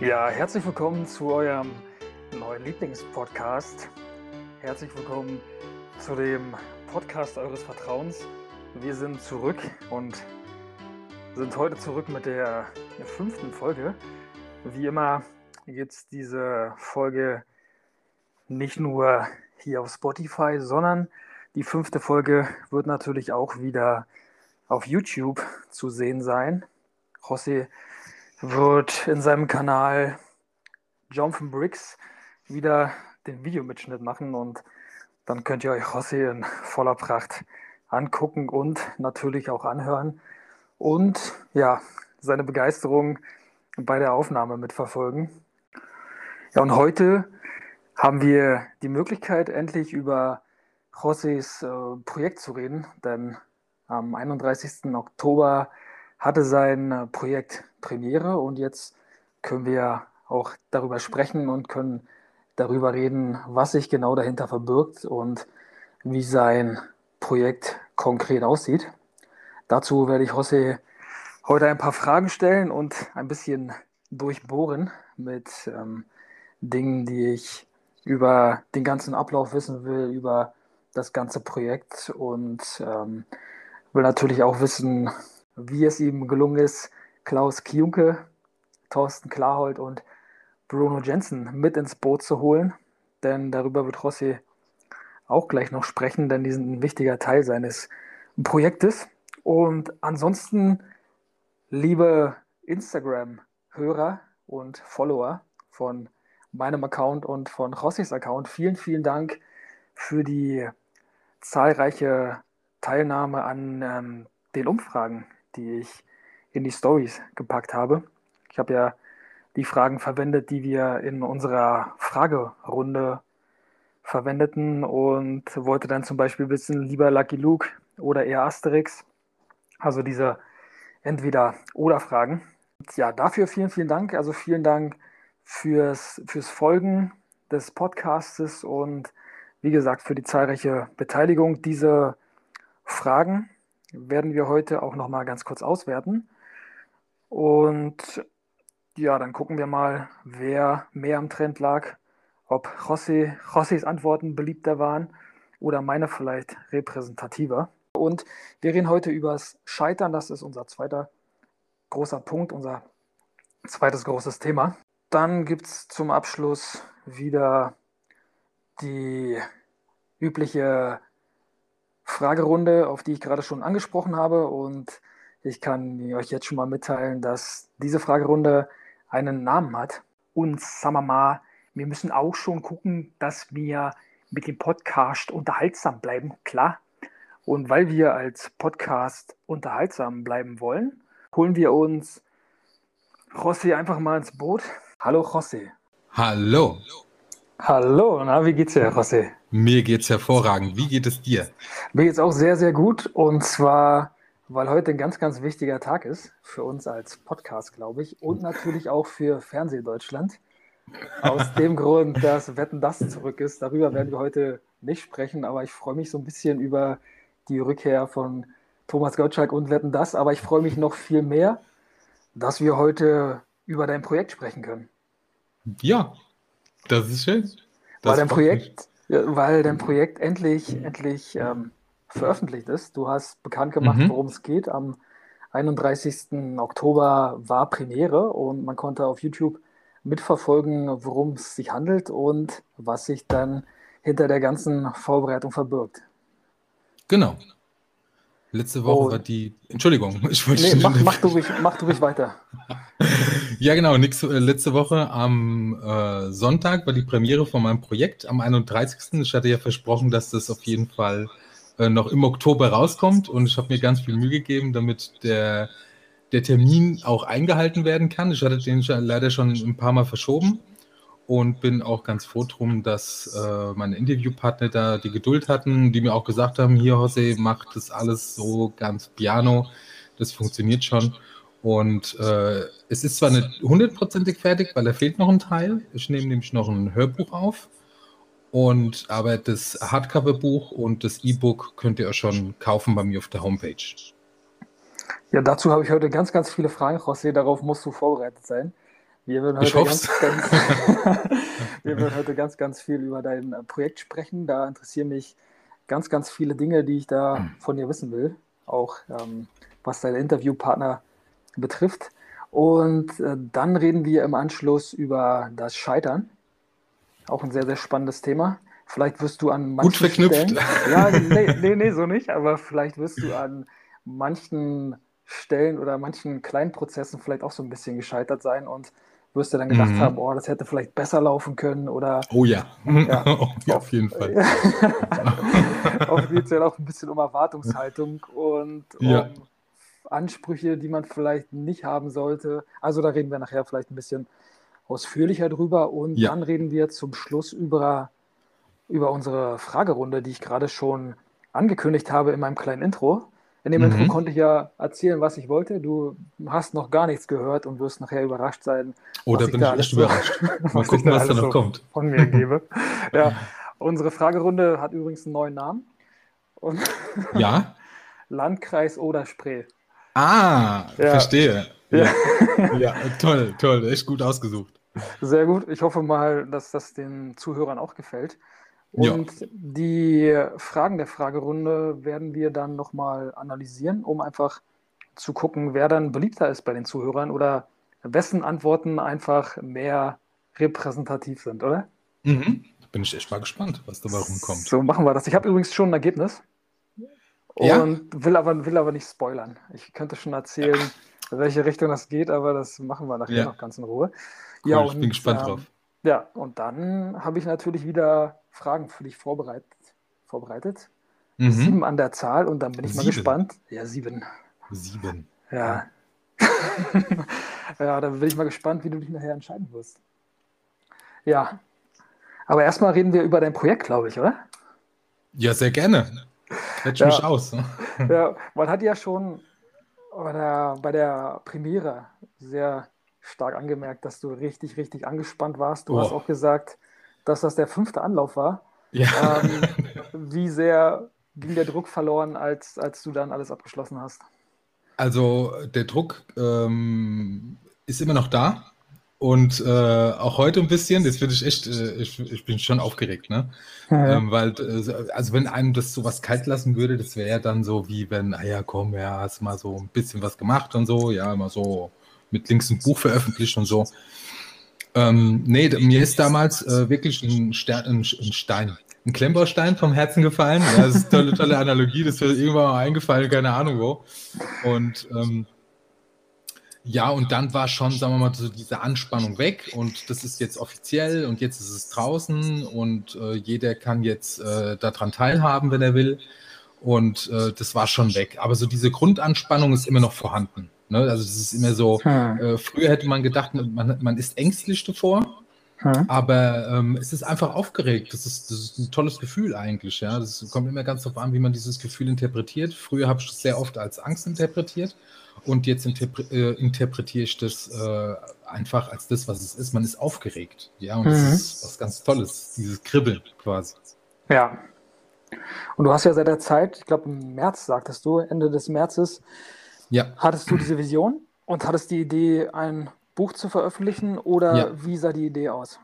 Ja, herzlich willkommen zu eurem neuen Lieblingspodcast. Herzlich willkommen zu dem Podcast eures Vertrauens. Wir sind zurück und sind heute zurück mit der fünften Folge. Wie immer es diese Folge nicht nur hier auf Spotify, sondern die fünfte Folge wird natürlich auch wieder auf YouTube zu sehen sein. José wird in seinem Kanal Jonathan Briggs wieder den Videomitschnitt machen und dann könnt ihr euch José in voller Pracht angucken und natürlich auch anhören und ja, seine Begeisterung bei der Aufnahme mitverfolgen. Ja, und heute haben wir die Möglichkeit, endlich über Josés äh, Projekt zu reden, denn am 31. Oktober hatte sein äh, Projekt Premiere und jetzt können wir auch darüber sprechen und können darüber reden, was sich genau dahinter verbirgt und wie sein Projekt konkret aussieht. Dazu werde ich José heute ein paar Fragen stellen und ein bisschen durchbohren mit ähm, Dingen, die ich über den ganzen Ablauf wissen will, über das ganze Projekt und ähm, will natürlich auch wissen, wie es ihm gelungen ist, Klaus Kiunke, Thorsten Klarhold und Bruno Jensen mit ins Boot zu holen. Denn darüber wird Rossi auch gleich noch sprechen, denn die sind ein wichtiger Teil seines Projektes. Und ansonsten, liebe Instagram-Hörer und Follower von meinem Account und von Rossis Account, vielen, vielen Dank für die zahlreiche Teilnahme an ähm, den Umfragen, die ich in die Stories gepackt habe. Ich habe ja die Fragen verwendet, die wir in unserer Fragerunde verwendeten und wollte dann zum Beispiel wissen, lieber Lucky Luke oder eher Asterix. Also diese Entweder-Oder-Fragen. Ja, dafür vielen, vielen Dank. Also vielen Dank fürs, fürs Folgen des Podcastes und wie gesagt für die zahlreiche Beteiligung. Diese Fragen werden wir heute auch noch mal ganz kurz auswerten. Und ja, dann gucken wir mal, wer mehr am Trend lag, ob José, Josés Antworten beliebter waren oder meine vielleicht repräsentativer. Und wir reden heute über das Scheitern, das ist unser zweiter großer Punkt, unser zweites großes Thema. Dann gibt es zum Abschluss wieder die übliche Fragerunde, auf die ich gerade schon angesprochen habe. Und ich kann euch jetzt schon mal mitteilen, dass diese Fragerunde einen Namen hat. Und sagen wir mal, wir müssen auch schon gucken, dass wir mit dem Podcast unterhaltsam bleiben, klar. Und weil wir als Podcast unterhaltsam bleiben wollen, holen wir uns José einfach mal ins Boot. Hallo José. Hallo. Hallo, na, wie geht's dir, José? Mir geht's hervorragend. Wie geht es dir? Mir geht's auch sehr, sehr gut. Und zwar, weil heute ein ganz, ganz wichtiger Tag ist für uns als Podcast, glaube ich. Und natürlich auch für Fernsehdeutschland. Aus dem Grund, dass Wetten das zurück ist. Darüber werden wir heute nicht sprechen, aber ich freue mich so ein bisschen über die Rückkehr von Thomas Gottschalk und Wetten das. Aber ich freue mich noch viel mehr, dass wir heute über dein Projekt sprechen können. Ja, das ist schön. Das weil dein Projekt, weil dein Projekt endlich, endlich ähm, veröffentlicht ist. Du hast bekannt gemacht, mhm. worum es geht. Am 31. Oktober war Premiere und man konnte auf YouTube mitverfolgen, worum es sich handelt und was sich dann hinter der ganzen Vorbereitung verbirgt. Genau. Letzte Woche oh. war die. Entschuldigung, ich wollte. Nee, mach, mach, du ruhig, mach du ruhig weiter. ja, genau. Nix, äh, letzte Woche am äh, Sonntag war die Premiere von meinem Projekt am 31. Ich hatte ja versprochen, dass das auf jeden Fall äh, noch im Oktober rauskommt und ich habe mir ganz viel Mühe gegeben, damit der, der Termin auch eingehalten werden kann. Ich hatte den leider schon ein paar Mal verschoben und bin auch ganz froh drum, dass äh, meine Interviewpartner da die Geduld hatten, die mir auch gesagt haben, hier Jose, mach das alles so ganz piano, das funktioniert schon. Und äh, es ist zwar nicht hundertprozentig fertig, weil da fehlt noch ein Teil. Ich nehme nämlich noch ein Hörbuch auf. Und aber das Hardcover-Buch und das E-Book könnt ihr auch schon kaufen bei mir auf der Homepage. Ja, dazu habe ich heute ganz, ganz viele Fragen, José. Darauf musst du vorbereitet sein. Wir würden Ich heute ganz, ganz, wir würden heute ganz, ganz viel über dein äh, Projekt sprechen. Da interessieren mich ganz, ganz viele Dinge, die ich da von dir wissen will. Auch ähm, was deine Interviewpartner betrifft. Und äh, dann reden wir im Anschluss über das Scheitern. Auch ein sehr, sehr spannendes Thema. Vielleicht wirst du an manchen Gut verknüpft. Stellen, ja, nee, nee, nee, so nicht, aber vielleicht wirst du an manchen Stellen oder manchen kleinen Prozessen vielleicht auch so ein bisschen gescheitert sein und wirst du dann gedacht Mhm. haben, oh, das hätte vielleicht besser laufen können oder Oh ja. Ja. ja auf jeden Fall. Geht es ja auch ein bisschen um Erwartungshaltung und um Ja. Ansprüche, die man vielleicht nicht haben sollte. Also da reden wir nachher vielleicht ein bisschen ausführlicher drüber und Ja. dann reden wir zum Schluss über, über unsere Fragerunde, die ich gerade schon angekündigt habe in meinem kleinen Intro. In dem Mhm. Intro konnte ich ja erzählen, was ich wollte. Du hast noch gar nichts gehört und wirst nachher überrascht sein, Oh, da ich bin ich echt überrascht. Mal gucken, da was da noch so kommt. von mir gebe. Ja, unsere Fragerunde hat übrigens einen neuen Namen. Und Ja? Landkreis oder Spree. Ah, Ja. verstehe. Ja. Ja. ja, toll, toll. Echt gut ausgesucht. Sehr gut. Ich hoffe mal, dass das den Zuhörern auch gefällt. Ja. Und die Fragen der Fragerunde werden wir dann nochmal analysieren, um einfach zu gucken, wer dann beliebter ist bei den Zuhörern oder wessen Antworten einfach mehr repräsentativ sind, oder? Mhm. Da bin ich echt mal gespannt, was dabei rumkommt. So machen wir das. Ich habe übrigens schon ein Ergebnis Ja? und will aber, will aber nicht spoilern. Ich könnte schon erzählen, in welche Richtung das geht, aber das machen wir nachher Ja. noch ganz in Ruhe. Cool, ich bin gespannt ähm, drauf. Ja, und dann habe ich natürlich wieder Fragen für dich vorbereitet. vorbereitet. Mhm. Sieben an der Zahl und dann bin ich mal Sieben? gespannt. Ja, sieben. Sieben. Ja. ja, dann bin ich mal gespannt, wie du dich nachher entscheiden wirst. Ja. Aber erstmal reden wir über dein Projekt, glaube ich, oder? Ja, sehr gerne. Quetsch Ja. mich aus. Ja, man hat ja schon bei der, bei der Premiere sehr stark angemerkt, dass du richtig, richtig angespannt warst. Du Oh. hast auch gesagt, dass das der fünfte Anlauf war. Ja. Ähm, wie sehr ging der Druck verloren, als, als du dann alles abgeschlossen hast? Also der Druck ähm, ist immer noch da und äh, auch heute ein bisschen. Jetzt bin ich echt, äh, ich, ich bin schon aufgeregt, ne? Ähm, weil, äh, also wenn einem das sowas kalt lassen würde, das wäre ja dann so wie wenn, ah ja, komm, ja, hast mal so ein bisschen was gemacht und so, ja, mal so mit links ein Buch veröffentlicht und so. Ähm, nee, mir ist damals äh, wirklich ein, Stern, ein, ein Stein, ein Klemmbaustein vom Herzen gefallen. Ja, das ist eine tolle, tolle Analogie, das ist mir irgendwann mal eingefallen, keine Ahnung wo. Und ähm, ja, und dann war schon, sagen wir mal, so diese Anspannung weg und das ist jetzt offiziell und jetzt ist es draußen und äh, jeder kann jetzt äh, daran teilhaben, wenn er will. Und äh, das war schon weg. Aber so diese Grundanspannung ist immer noch vorhanden. Ne? Also das ist immer so, Hm. äh, früher hätte man gedacht, man, man ist ängstlich davor, Hm. aber ähm, es ist einfach aufgeregt. Das ist, das ist ein tolles Gefühl eigentlich. Ja, das kommt immer ganz darauf an, wie man dieses Gefühl interpretiert. Früher habe ich es sehr oft als Angst interpretiert und jetzt interpre äh, interpretiere ich das äh, einfach als das, was es ist. Man ist aufgeregt. Ja, und das Mhm. ist was ganz Tolles, dieses Kribbeln quasi. Ja. Und du hast ja seit der Zeit, ich glaube im März sagtest du, Ende des Märzes, Ja. hattest du diese Vision und hattest die Idee, ein Buch zu veröffentlichen oder Ja. wie sah die Idee aus?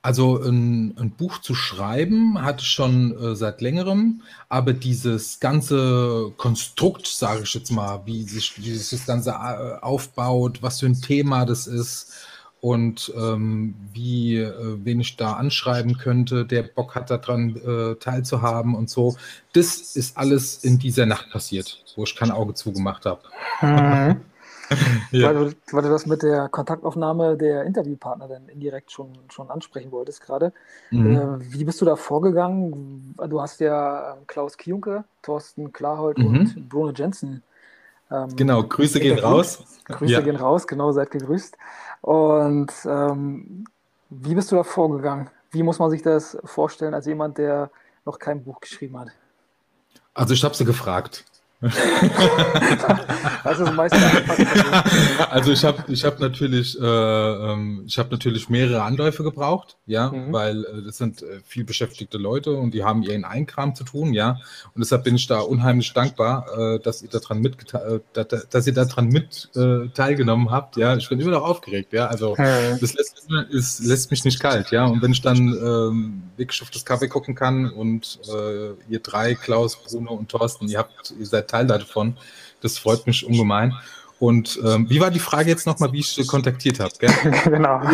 Also ein, ein Buch zu schreiben hatte ich schon äh, seit längerem, aber dieses ganze Konstrukt, sage ich jetzt mal, wie sich, das Ganze äh, aufbaut, was für ein Thema das ist und ähm, wie äh, wen ich da anschreiben könnte, der Bock hat daran äh, teilzuhaben und so, das ist alles in dieser Nacht passiert, wo ich kein Auge zugemacht habe. Ja. Weil, du, weil du das mit der Kontaktaufnahme der Interviewpartner dann indirekt schon, schon ansprechen wolltest gerade. Mhm. Äh, wie bist du da vorgegangen? Du hast ja ähm, Klaus Kiunke, Thorsten Klarhold Mhm. und Bruno Jensen. ähm, Genau, Grüße gehen raus. Grüße Ja. gehen raus, genau, seid gegrüßt. Und ähm, wie bist du da vorgegangen? Wie muss man sich das vorstellen als jemand, der noch kein Buch geschrieben hat? Also ich habe sie gefragt. Das ist meist Also ich habe ich hab natürlich, äh, ähm, ich hab natürlich mehrere Anläufe gebraucht, ja, mhm. weil äh, das sind äh, viel beschäftigte Leute und die haben ihren Einkram zu tun, ja. Und deshalb bin ich da unheimlich dankbar, äh, dass ihr daran mit, äh, dass ihr daran mit äh, teilgenommen habt, ja. Ich bin immer noch aufgeregt, ja. Also mhm. das lässt, ist, lässt mich nicht kalt, ja. Und wenn ich dann ähm, wirklich auf das Kaffee gucken kann und äh, ihr drei, Klaus, Bruno und Thorsten, ihr habt, ihr seid Teil davon. Das freut mich ungemein. Und ähm, wie war die Frage jetzt nochmal, wie ich sie kontaktiert habe? genau.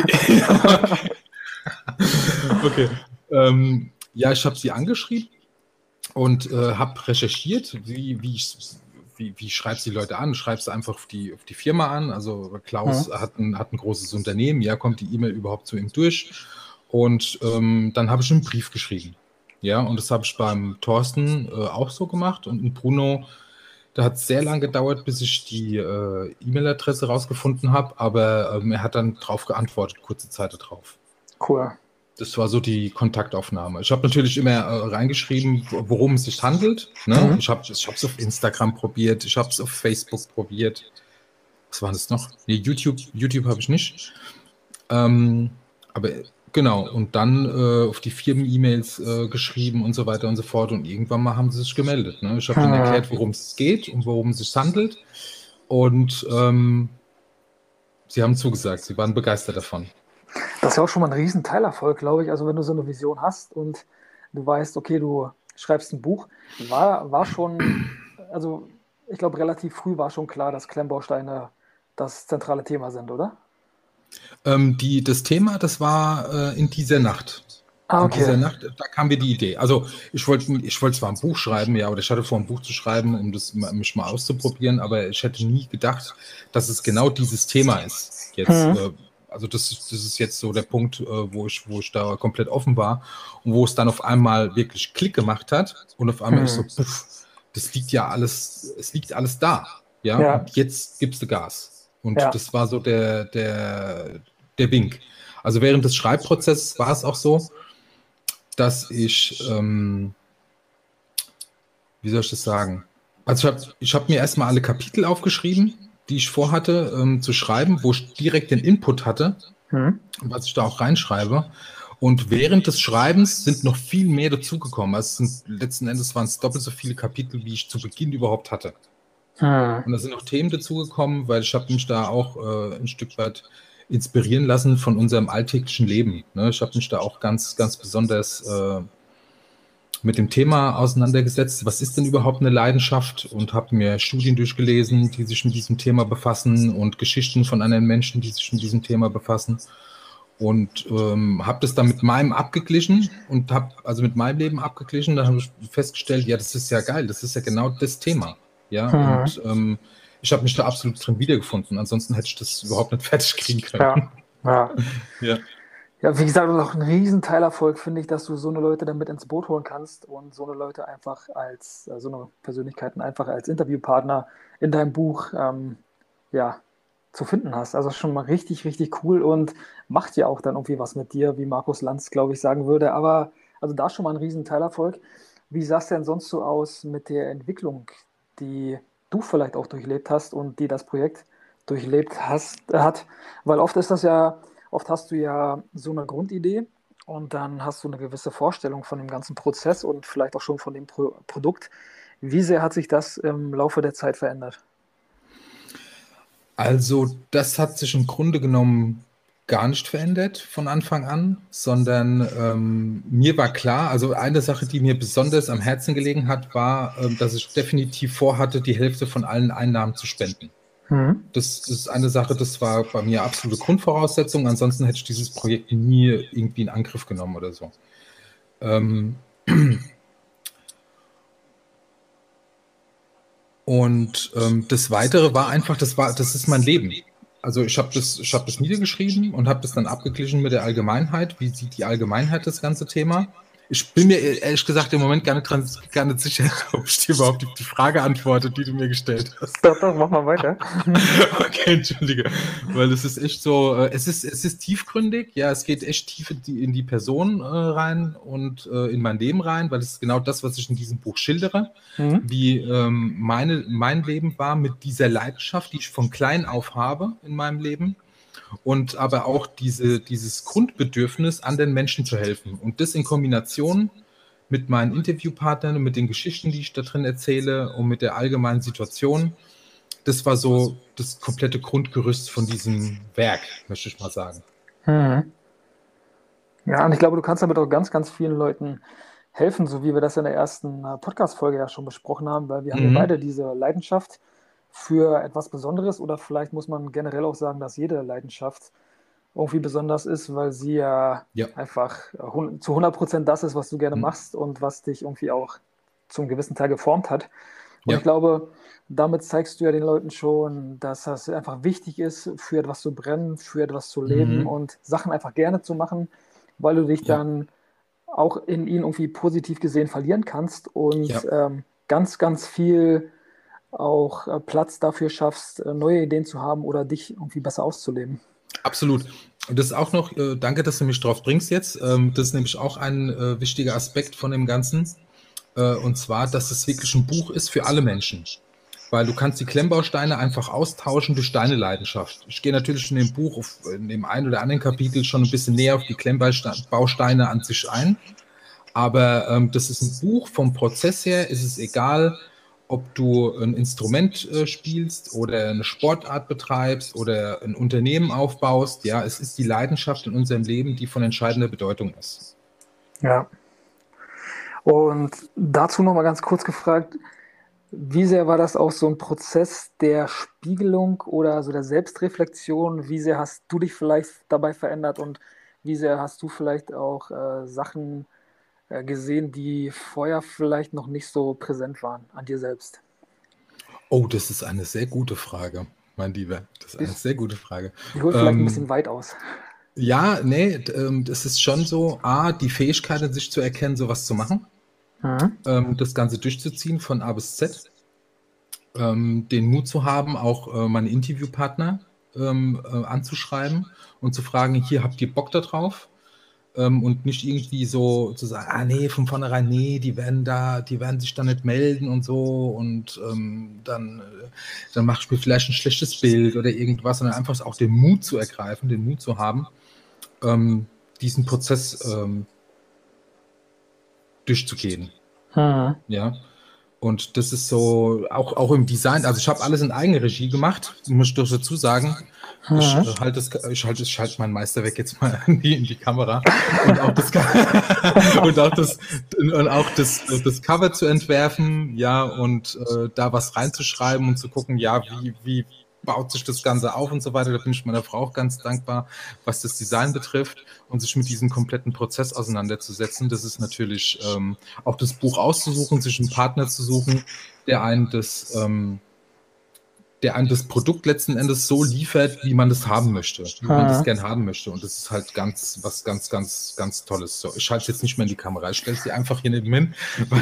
okay. Ähm, ja, ich habe sie angeschrieben und äh, habe recherchiert, wie, wie ich wie, wie schreibst du die Leute an? Schreibst du einfach auf die, auf die Firma an? Also Klaus ja. hat, ein, hat ein großes Unternehmen, ja, kommt die E-Mail überhaupt zu ihm durch? Und ähm, dann habe ich einen Brief geschrieben. Ja, und das habe ich beim Thorsten äh, auch so gemacht und Bruno da hat es sehr lange gedauert, bis ich die äh, E-Mail-Adresse rausgefunden habe, aber ähm, er hat dann darauf geantwortet, kurze Zeit darauf. Cool. Das war so die Kontaktaufnahme. Ich habe natürlich immer äh, reingeschrieben, worum es sich handelt. Ne? Mhm. Ich habe es auf Instagram probiert, ich habe es auf Facebook probiert. Was war das noch? Nee, YouTube, YouTube habe ich nicht. Ähm, aber Genau, und dann äh, auf die Firmen-E-Mails äh, geschrieben und so weiter und so fort. Und irgendwann mal haben sie sich gemeldet. Ne? Ich habe ihnen ah. erklärt, worum es geht und worum es sich handelt. Und ähm, sie haben zugesagt, sie waren begeistert davon. Das ist ja auch schon mal ein riesen Teilerfolg, glaube ich. Also wenn du so eine Vision hast und du weißt, okay, du schreibst ein Buch, war, war schon, also ich glaube, relativ früh war schon klar, dass Klemmbausteine das zentrale Thema sind, oder? Ähm, die, das Thema, das war äh, in dieser Nacht. Ah, okay. In dieser Nacht, da kam mir die Idee. Also ich wollte ich wollte zwar ein Buch schreiben, ja, oder ich hatte vor, ein Buch zu schreiben, um das mich mal auszuprobieren, aber ich hätte nie gedacht, dass es genau dieses Thema ist. Jetzt, mhm. äh, also das, das ist jetzt so der Punkt, äh, wo, ich, wo ich da komplett offen war und wo es dann auf einmal wirklich Klick gemacht hat und auf einmal mhm. ich so, puff, das liegt ja alles, es liegt alles da. Ja, ja. und jetzt gibst du Gas. Und ja. das war so der, der, der Wink. Also während des Schreibprozesses war es auch so, dass ich, ähm, wie soll ich das sagen? Also ich habe ich hab mir erstmal alle Kapitel aufgeschrieben, die ich vorhatte ähm, zu schreiben, wo ich direkt den Input hatte, hm. was ich da auch reinschreibe. Und während des Schreibens sind noch viel mehr dazugekommen. Also sind, letzten Endes waren es doppelt so viele Kapitel, wie ich zu Beginn überhaupt hatte. Ah. Und da sind auch Themen dazugekommen, weil ich habe mich da auch äh, ein Stück weit inspirieren lassen von unserem alltäglichen Leben. Ne? Ich habe mich da auch ganz, ganz besonders äh, mit dem Thema auseinandergesetzt. Was ist denn überhaupt eine Leidenschaft? Und habe mir Studien durchgelesen, die sich mit diesem Thema befassen und Geschichten von anderen Menschen, die sich mit diesem Thema befassen. Und ähm, habe das dann mit meinem abgeglichen und habe also mit meinem Leben abgeglichen. Da habe ich festgestellt, ja, das ist ja geil, das ist ja genau das Thema. Ja, mhm. und ähm, ich habe mich da absolut drin wiedergefunden. Ansonsten hätte ich das überhaupt nicht fertig kriegen können. Ja, ja. ja. ja wie gesagt, auch ein Riesenteilerfolg finde ich, dass du so eine Leute damit ins Boot holen kannst und so eine Leute einfach als, äh, so eine Persönlichkeiten einfach als Interviewpartner in deinem Buch ähm, ja, zu finden hast. Also schon mal richtig, richtig cool und macht ja auch dann irgendwie was mit dir, wie Markus Lanz, glaube ich, sagen würde. Aber also da schon mal ein Riesenteilerfolg. Wie sah es denn sonst so aus mit der Entwicklung die du vielleicht auch durchlebt hast und die das Projekt durchlebt hast, hat. Weil oft ist das ja, oft hast du ja so eine Grundidee und dann hast du eine gewisse Vorstellung von dem ganzen Prozess und vielleicht auch schon von dem Pro Produkt. Wie sehr hat sich das im Laufe der Zeit verändert? Also, das hat sich im Grunde genommen gar nicht verändert von Anfang an, sondern ähm, mir war klar, also eine Sache, die mir besonders am Herzen gelegen hat, war, ähm, dass ich definitiv vorhatte, die Hälfte von allen Einnahmen zu spenden. Mhm. Das, das, ist eine Sache, das war bei mir absolute Grundvoraussetzung. Ansonsten hätte ich dieses Projekt nie irgendwie in Angriff genommen oder so. Ähm, und ähm, das Weitere war einfach, das war, das ist mein Leben also ich habe das, hab das niedergeschrieben und habe das dann abgeglichen mit der Allgemeinheit. Wie sieht die Allgemeinheit das ganze Thema? Ich bin mir ehrlich gesagt im Moment gar nicht, dran, gar nicht sicher, ob ich dir überhaupt die Frage antworte, die du mir gestellt hast. Doch, doch, mach mal weiter. okay, entschuldige. Weil es ist echt so, äh, es ist, es ist tiefgründig, ja, es geht echt tief in die, in die Person äh, rein und äh, in mein Leben rein, weil es ist genau das, was ich in diesem Buch schildere, mhm. wie ähm, meine, mein Leben war mit dieser Leidenschaft, die ich von klein auf habe in meinem Leben und aber auch diese, dieses Grundbedürfnis, anderen Menschen zu helfen. Und das in Kombination mit meinen Interviewpartnern und mit den Geschichten, die ich da drin erzähle und mit der allgemeinen Situation, das war so das komplette Grundgerüst von diesem Werk, möchte ich mal sagen. Hm. Ja, und ich glaube, du kannst damit auch ganz, ganz vielen Leuten helfen, so wie wir das in der ersten äh, Podcast-Folge ja schon besprochen haben, weil wir mhm. haben ja mhm. beide diese Leidenschaft für etwas Besonderes oder vielleicht muss man generell auch sagen, dass jede Leidenschaft irgendwie besonders ist, weil sie ja, ja. einfach zu 100 Prozent das ist, was du gerne mhm. machst und was dich irgendwie auch zum gewissen Teil geformt hat. Und ja. ich glaube, damit zeigst du ja den Leuten schon, dass das einfach wichtig ist, für etwas zu brennen, für etwas zu leben mhm. und Sachen einfach gerne zu machen, weil du dich ja. dann auch in ihnen irgendwie positiv gesehen verlieren kannst und ähm, ganz, ganz viel auch äh, Platz dafür schaffst, äh, neue Ideen zu haben oder dich irgendwie besser auszuleben. Absolut. Und das ist auch noch, äh, danke, dass du mich drauf bringst jetzt. Ähm, das ist nämlich auch ein wichtiger Aspekt von dem Ganzen. Und zwar, dass es wirklich ein Buch ist für alle Menschen. Weil du kannst die Klemmbausteine einfach austauschen durch deine Leidenschaft. Ich gehe natürlich in dem Buch, auf, in dem einen oder anderen Kapitel schon ein bisschen näher auf die Klemmbausteine an sich ein. Aber ähm, das ist ein Buch vom Prozess her, ist es egal, ob du ein Instrument äh, spielst oder eine Sportart betreibst oder ein Unternehmen aufbaust. Ja, es ist die Leidenschaft in unserem Leben, die von entscheidender Bedeutung ist. Ja. Und dazu nochmal ganz kurz gefragt, wie sehr war das auch so ein Prozess der Spiegelung oder so der Selbstreflexion? Wie sehr hast du dich vielleicht dabei verändert und wie sehr hast du vielleicht auch äh, Sachen gesehen, die vorher vielleicht noch nicht so präsent waren an dir selbst? Oh, das ist eine sehr gute Frage, mein Lieber. Das ist eine sehr gute Frage. Hole vielleicht ähm, ein bisschen weit aus. Ja, nee, ähm, das ist schon so, A, die Fähigkeit in sich zu erkennen, sowas zu machen, mhm. ähm, das Ganze durchzuziehen von A bis Z, ähm, den Mut zu haben, auch äh, meine Interviewpartner ähm, äh, anzuschreiben und zu fragen, hier habt ihr Bock darauf? Ähm, und nicht irgendwie so zu sagen, ah nee, von vornherein, nee, die werden da, die werden sich da nicht melden und so und ähm, dann, äh, dann mach ich mir vielleicht ein schlechtes Bild oder irgendwas, sondern einfach auch den Mut zu ergreifen, den Mut zu haben, ähm, diesen Prozess ähm, durchzugehen. Hm. Ja. Und das ist so, auch, auch im Design, also ich habe alles in Eigenregie gemacht, muss ich doch dazu sagen. Ich äh, halte ich halte, ich halte meinen Meister weg jetzt mal in die, in die Kamera. Und auch das, und auch das, und auch das, das Cover zu entwerfen, ja, und äh, da was reinzuschreiben und zu gucken, ja, wie, wie, baut sich das Ganze auf und so weiter. Da bin ich meiner Frau auch ganz dankbar, was das Design betrifft und sich mit diesem kompletten Prozess auseinanderzusetzen. Das ist natürlich ähm, auch das Buch auszusuchen, sich einen Partner zu suchen, der einen das ähm, der einem das Produkt letzten Endes so liefert, wie man das haben möchte, wie man das gern haben möchte. Und das ist halt ganz, was ganz, ganz, ganz Tolles. So, ich schalte jetzt nicht mehr in die Kamera, ich stelle sie einfach hier neben hin.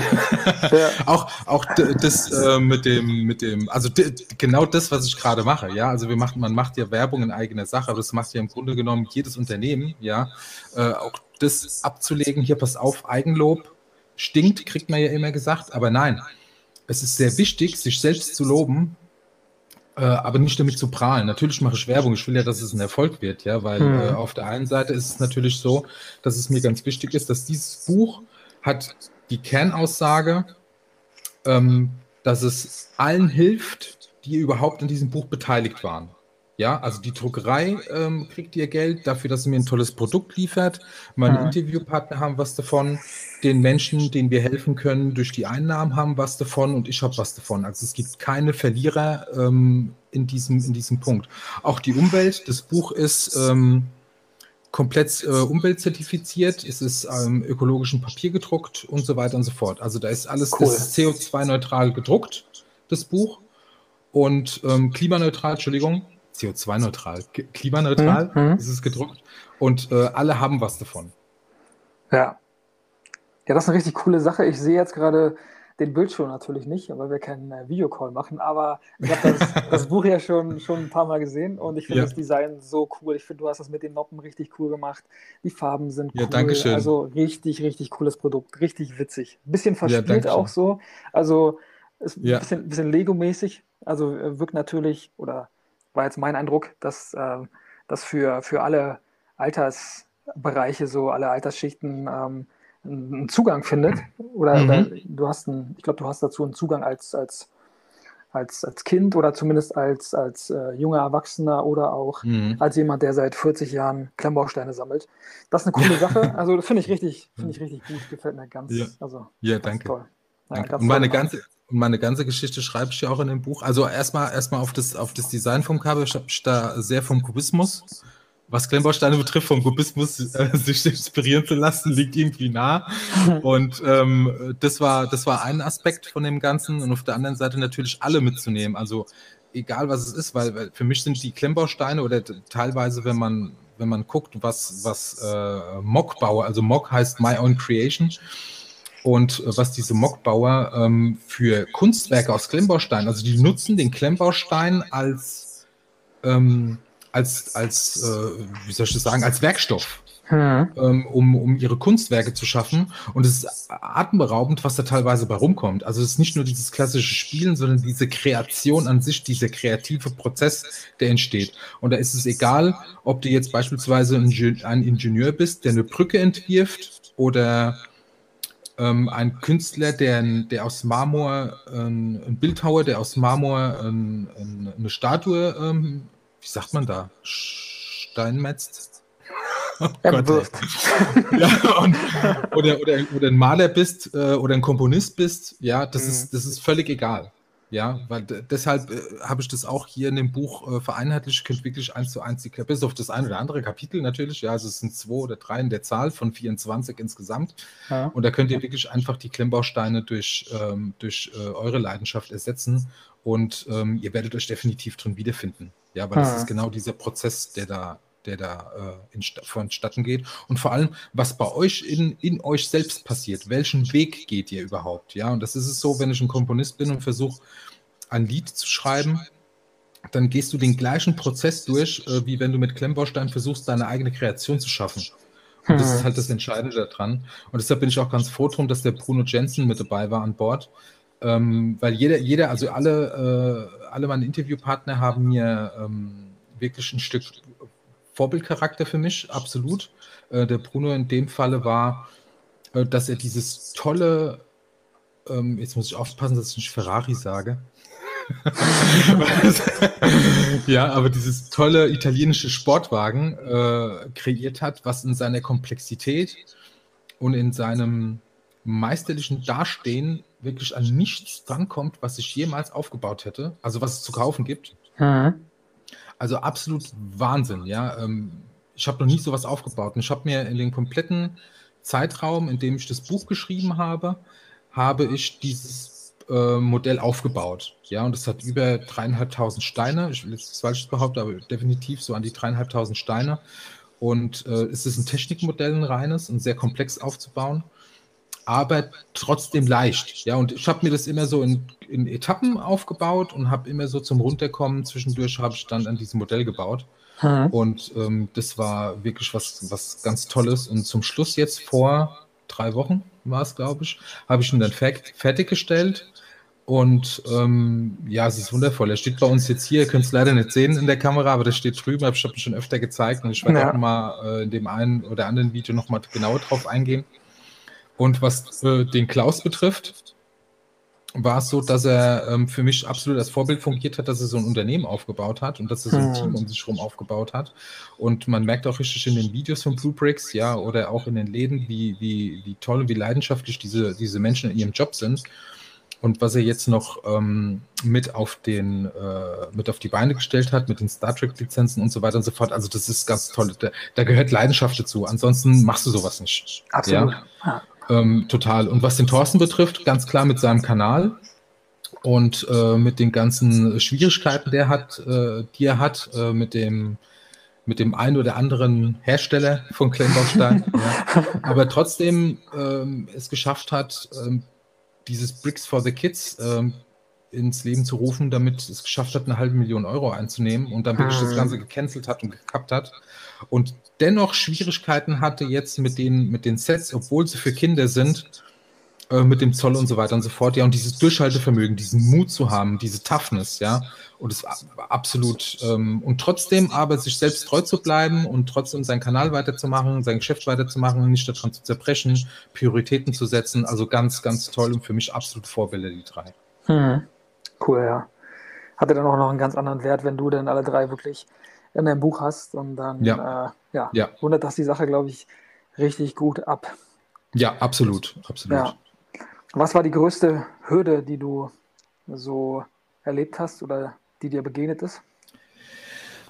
Ja. auch, auch das äh, mit dem, mit dem, also genau das, was ich gerade mache, ja. Also wir machen, man macht ja Werbung in eigener Sache, aber das macht ja im Grunde genommen jedes Unternehmen, ja. Äh, auch das abzulegen, hier pass auf, Eigenlob stinkt, kriegt man ja immer gesagt, aber nein. Es ist sehr wichtig, sich selbst zu loben, äh, aber nicht damit zu prahlen. Natürlich mache ich Werbung. Ich will ja, dass es ein Erfolg wird, ja, weil hm. äh, auf der einen Seite ist es natürlich so, dass es mir ganz wichtig ist, dass dieses Buch hat die Kernaussage, ähm, dass es allen hilft, die überhaupt in diesem Buch beteiligt waren. Ja, also die Druckerei ähm, kriegt ihr Geld dafür, dass sie mir ein tolles Produkt liefert. Meine mhm. Interviewpartner haben was davon. Den Menschen, denen wir helfen können, durch die Einnahmen haben was davon und ich habe was davon. Also es gibt keine Verlierer ähm, in, diesem, in diesem Punkt. Auch die Umwelt, das Buch ist ähm, komplett äh, umweltzertifiziert, es ist ähm, ökologischen Papier gedruckt und so weiter und so fort. Also da ist alles cool. CO2-neutral gedruckt, das Buch. Und ähm, klimaneutral, Entschuldigung, CO2-neutral, klimaneutral mhm. ist es gedruckt und äh, alle haben was davon. Ja. Ja, das ist eine richtig coole Sache. Ich sehe jetzt gerade den Bildschirm natürlich nicht, weil wir keinen äh, Videocall machen, aber ich habe das, das, Buch ja schon, schon ein paar Mal gesehen und ich finde ja. das Design so cool. Ich finde, du hast das mit den Noppen richtig cool gemacht. Die Farben sind cool. Ja, danke schön. Also richtig, richtig cooles Produkt. Richtig witzig. Bisschen verspielt ja, auch so. Also ist ein ja. bisschen, bisschen Lego-mäßig. Also äh, wirkt natürlich, oder war jetzt mein Eindruck, dass äh, das für, für alle Altersbereiche, so alle Altersschichten ähm, einen Zugang findet. Oder, mhm. oder du hast einen, ich glaube, du hast dazu einen Zugang als, als, als, als Kind oder zumindest als, als äh, junger Erwachsener oder auch mhm. als jemand, der seit 40 Jahren Klemmbausteine sammelt. Das ist eine coole Sache. Also das finde ich richtig, finde ich richtig gut. Gefällt mir ganz. Ja, also, ja danke. Toll. Ja. Und meine ganze, meine ganze Geschichte schreibe ich ja auch in dem Buch. Also erstmal erstmal auf das, auf das Design vom Kabel. Ich habe da sehr vom Kubismus was Klemmbausteine betrifft, vom Kubismus äh, sich inspirieren zu lassen, liegt irgendwie nah. Und ähm, das, war, das war ein Aspekt von dem Ganzen. Und auf der anderen Seite natürlich alle mitzunehmen. Also egal was es ist, weil, weil für mich sind die Klemmbausteine oder teilweise, wenn man, wenn man guckt, was, was äh, Mockbauer, also Mock heißt My Own Creation, und äh, was diese Mockbauer ähm, für Kunstwerke aus Klemmbausteinen, also die nutzen den Klemmbaustein als ähm, als, als äh, wie soll ich das sagen, als Werkstoff. Hm. Ähm, um, um ihre Kunstwerke zu schaffen. Und es ist atemberaubend, was da teilweise bei rumkommt. Also es ist nicht nur dieses klassische Spielen, sondern diese Kreation an sich, dieser kreative Prozess, der entsteht. Und da ist es egal, ob du jetzt beispielsweise ein Ingenieur bist, der eine Brücke entwirft oder ähm, ein Künstler, der, der aus Marmor, ähm, ein Bildhauer, der aus Marmor ähm, eine Statue ähm, wie sagt man da? Steinmetzt? Oh Gott, ja, und, oder, oder, oder ein Maler bist äh, oder ein Komponist bist, ja, das, mhm. ist, das ist völlig egal. Ja, weil deshalb äh, habe ich das auch hier in dem Buch äh, vereinheitlicht. Ich könnte wirklich eins zu eins die bis auf das ein oder andere Kapitel natürlich. Ja, also es sind zwei oder drei in der Zahl von 24 insgesamt. Ja. Und da könnt ihr wirklich einfach die Klemmbausteine durch, ähm, durch äh, eure Leidenschaft ersetzen und ähm, ihr werdet euch definitiv drin wiederfinden. Ja, weil das ist genau dieser Prozess, der da, der da äh, in, vonstatten geht. Und vor allem, was bei euch in, in euch selbst passiert. Welchen Weg geht ihr überhaupt? Ja, und das ist es so, wenn ich ein Komponist bin und versuche, ein Lied zu schreiben, dann gehst du den gleichen Prozess durch, äh, wie wenn du mit Klemmbaustein versuchst, deine eigene Kreation zu schaffen. Und das ist halt das Entscheidende daran. Und deshalb bin ich auch ganz froh drum, dass der Bruno Jensen mit dabei war an Bord, ähm, weil jeder, jeder, also alle, äh, alle meine Interviewpartner haben mir ähm, wirklich ein Stück Vorbildcharakter für mich, absolut. Äh, der Bruno in dem Falle war, äh, dass er dieses tolle, ähm, jetzt muss ich aufpassen, dass ich nicht Ferrari sage. ja, aber dieses tolle italienische Sportwagen äh, kreiert hat, was in seiner Komplexität und in seinem meisterlichen Dastehen wirklich an nichts drankommt, was ich jemals aufgebaut hätte, also was es zu kaufen gibt. Mhm. Also absolut Wahnsinn, ja. Ähm, ich habe noch nie sowas aufgebaut. Und ich habe mir in den kompletten Zeitraum, in dem ich das Buch geschrieben habe, habe ich dieses äh, Modell aufgebaut. Ja, und es hat über dreieinhalbtausend Steine. Ich will jetzt das Falsches behaupten, aber definitiv so an die dreieinhalbtausend Steine. Und äh, es ist ein Technikmodell, ein reines und sehr komplex aufzubauen aber trotzdem leicht. Ja, und ich habe mir das immer so in, in Etappen aufgebaut und habe immer so zum Runterkommen zwischendurch habe ich dann an diesem Modell gebaut. Hm. Und ähm, das war wirklich was, was ganz Tolles. Und zum Schluss jetzt vor drei Wochen war es, glaube ich, habe ich ihn dann fertiggestellt. Und ähm, ja, es ist wundervoll. Er steht bei uns jetzt hier. Ihr könnt es leider nicht sehen in der Kamera, aber das steht drüben. Ich habe ihn schon öfter gezeigt und ich werde ja. auch mal äh, in dem einen oder anderen Video nochmal genauer drauf eingehen. Und was äh, den Klaus betrifft, war es so, dass er ähm, für mich absolut als Vorbild fungiert hat, dass er so ein Unternehmen aufgebaut hat und dass er so ein hm. Team um sich herum aufgebaut hat. Und man merkt auch richtig in den Videos von Blue Bricks, ja, oder auch in den Läden, wie, wie, wie toll und wie leidenschaftlich diese, diese Menschen in ihrem Job sind. Und was er jetzt noch ähm, mit auf den, äh, mit auf die Beine gestellt hat, mit den Star Trek-Lizenzen und so weiter und so fort. Also das ist ganz toll. Da, da gehört Leidenschaft dazu. Ansonsten machst du sowas nicht. Absolut. Ja? Ähm, total. Und was den Thorsten betrifft, ganz klar mit seinem Kanal und äh, mit den ganzen Schwierigkeiten, der hat, äh, die er hat, äh, mit dem mit dem einen oder anderen Hersteller von Klemmbaustein, ja, aber trotzdem ähm, es geschafft hat, ähm, dieses Bricks for the Kids ähm, ins Leben zu rufen, damit es geschafft hat, eine halbe Million Euro einzunehmen und dann wirklich das Ganze gecancelt hat und gekappt hat und dennoch Schwierigkeiten hatte jetzt mit den, mit den Sets, obwohl sie für Kinder sind, äh, mit dem Zoll und so weiter und so fort, ja, und dieses Durchhaltevermögen, diesen Mut zu haben, diese Toughness, ja, und es absolut, ähm, und trotzdem aber sich selbst treu zu bleiben und trotzdem seinen Kanal weiterzumachen, sein Geschäft weiterzumachen, nicht daran zu zerbrechen, Prioritäten zu setzen, also ganz, ganz toll und für mich absolut Vorbilder, die drei. Hm. Cool, ja. Hatte dann auch noch einen ganz anderen Wert, wenn du dann alle drei wirklich in deinem Buch hast und dann ja. Äh, ja, ja. wundert das die Sache, glaube ich, richtig gut ab. Ja, absolut, absolut. Ja. Was war die größte Hürde, die du so erlebt hast oder die dir begegnet ist?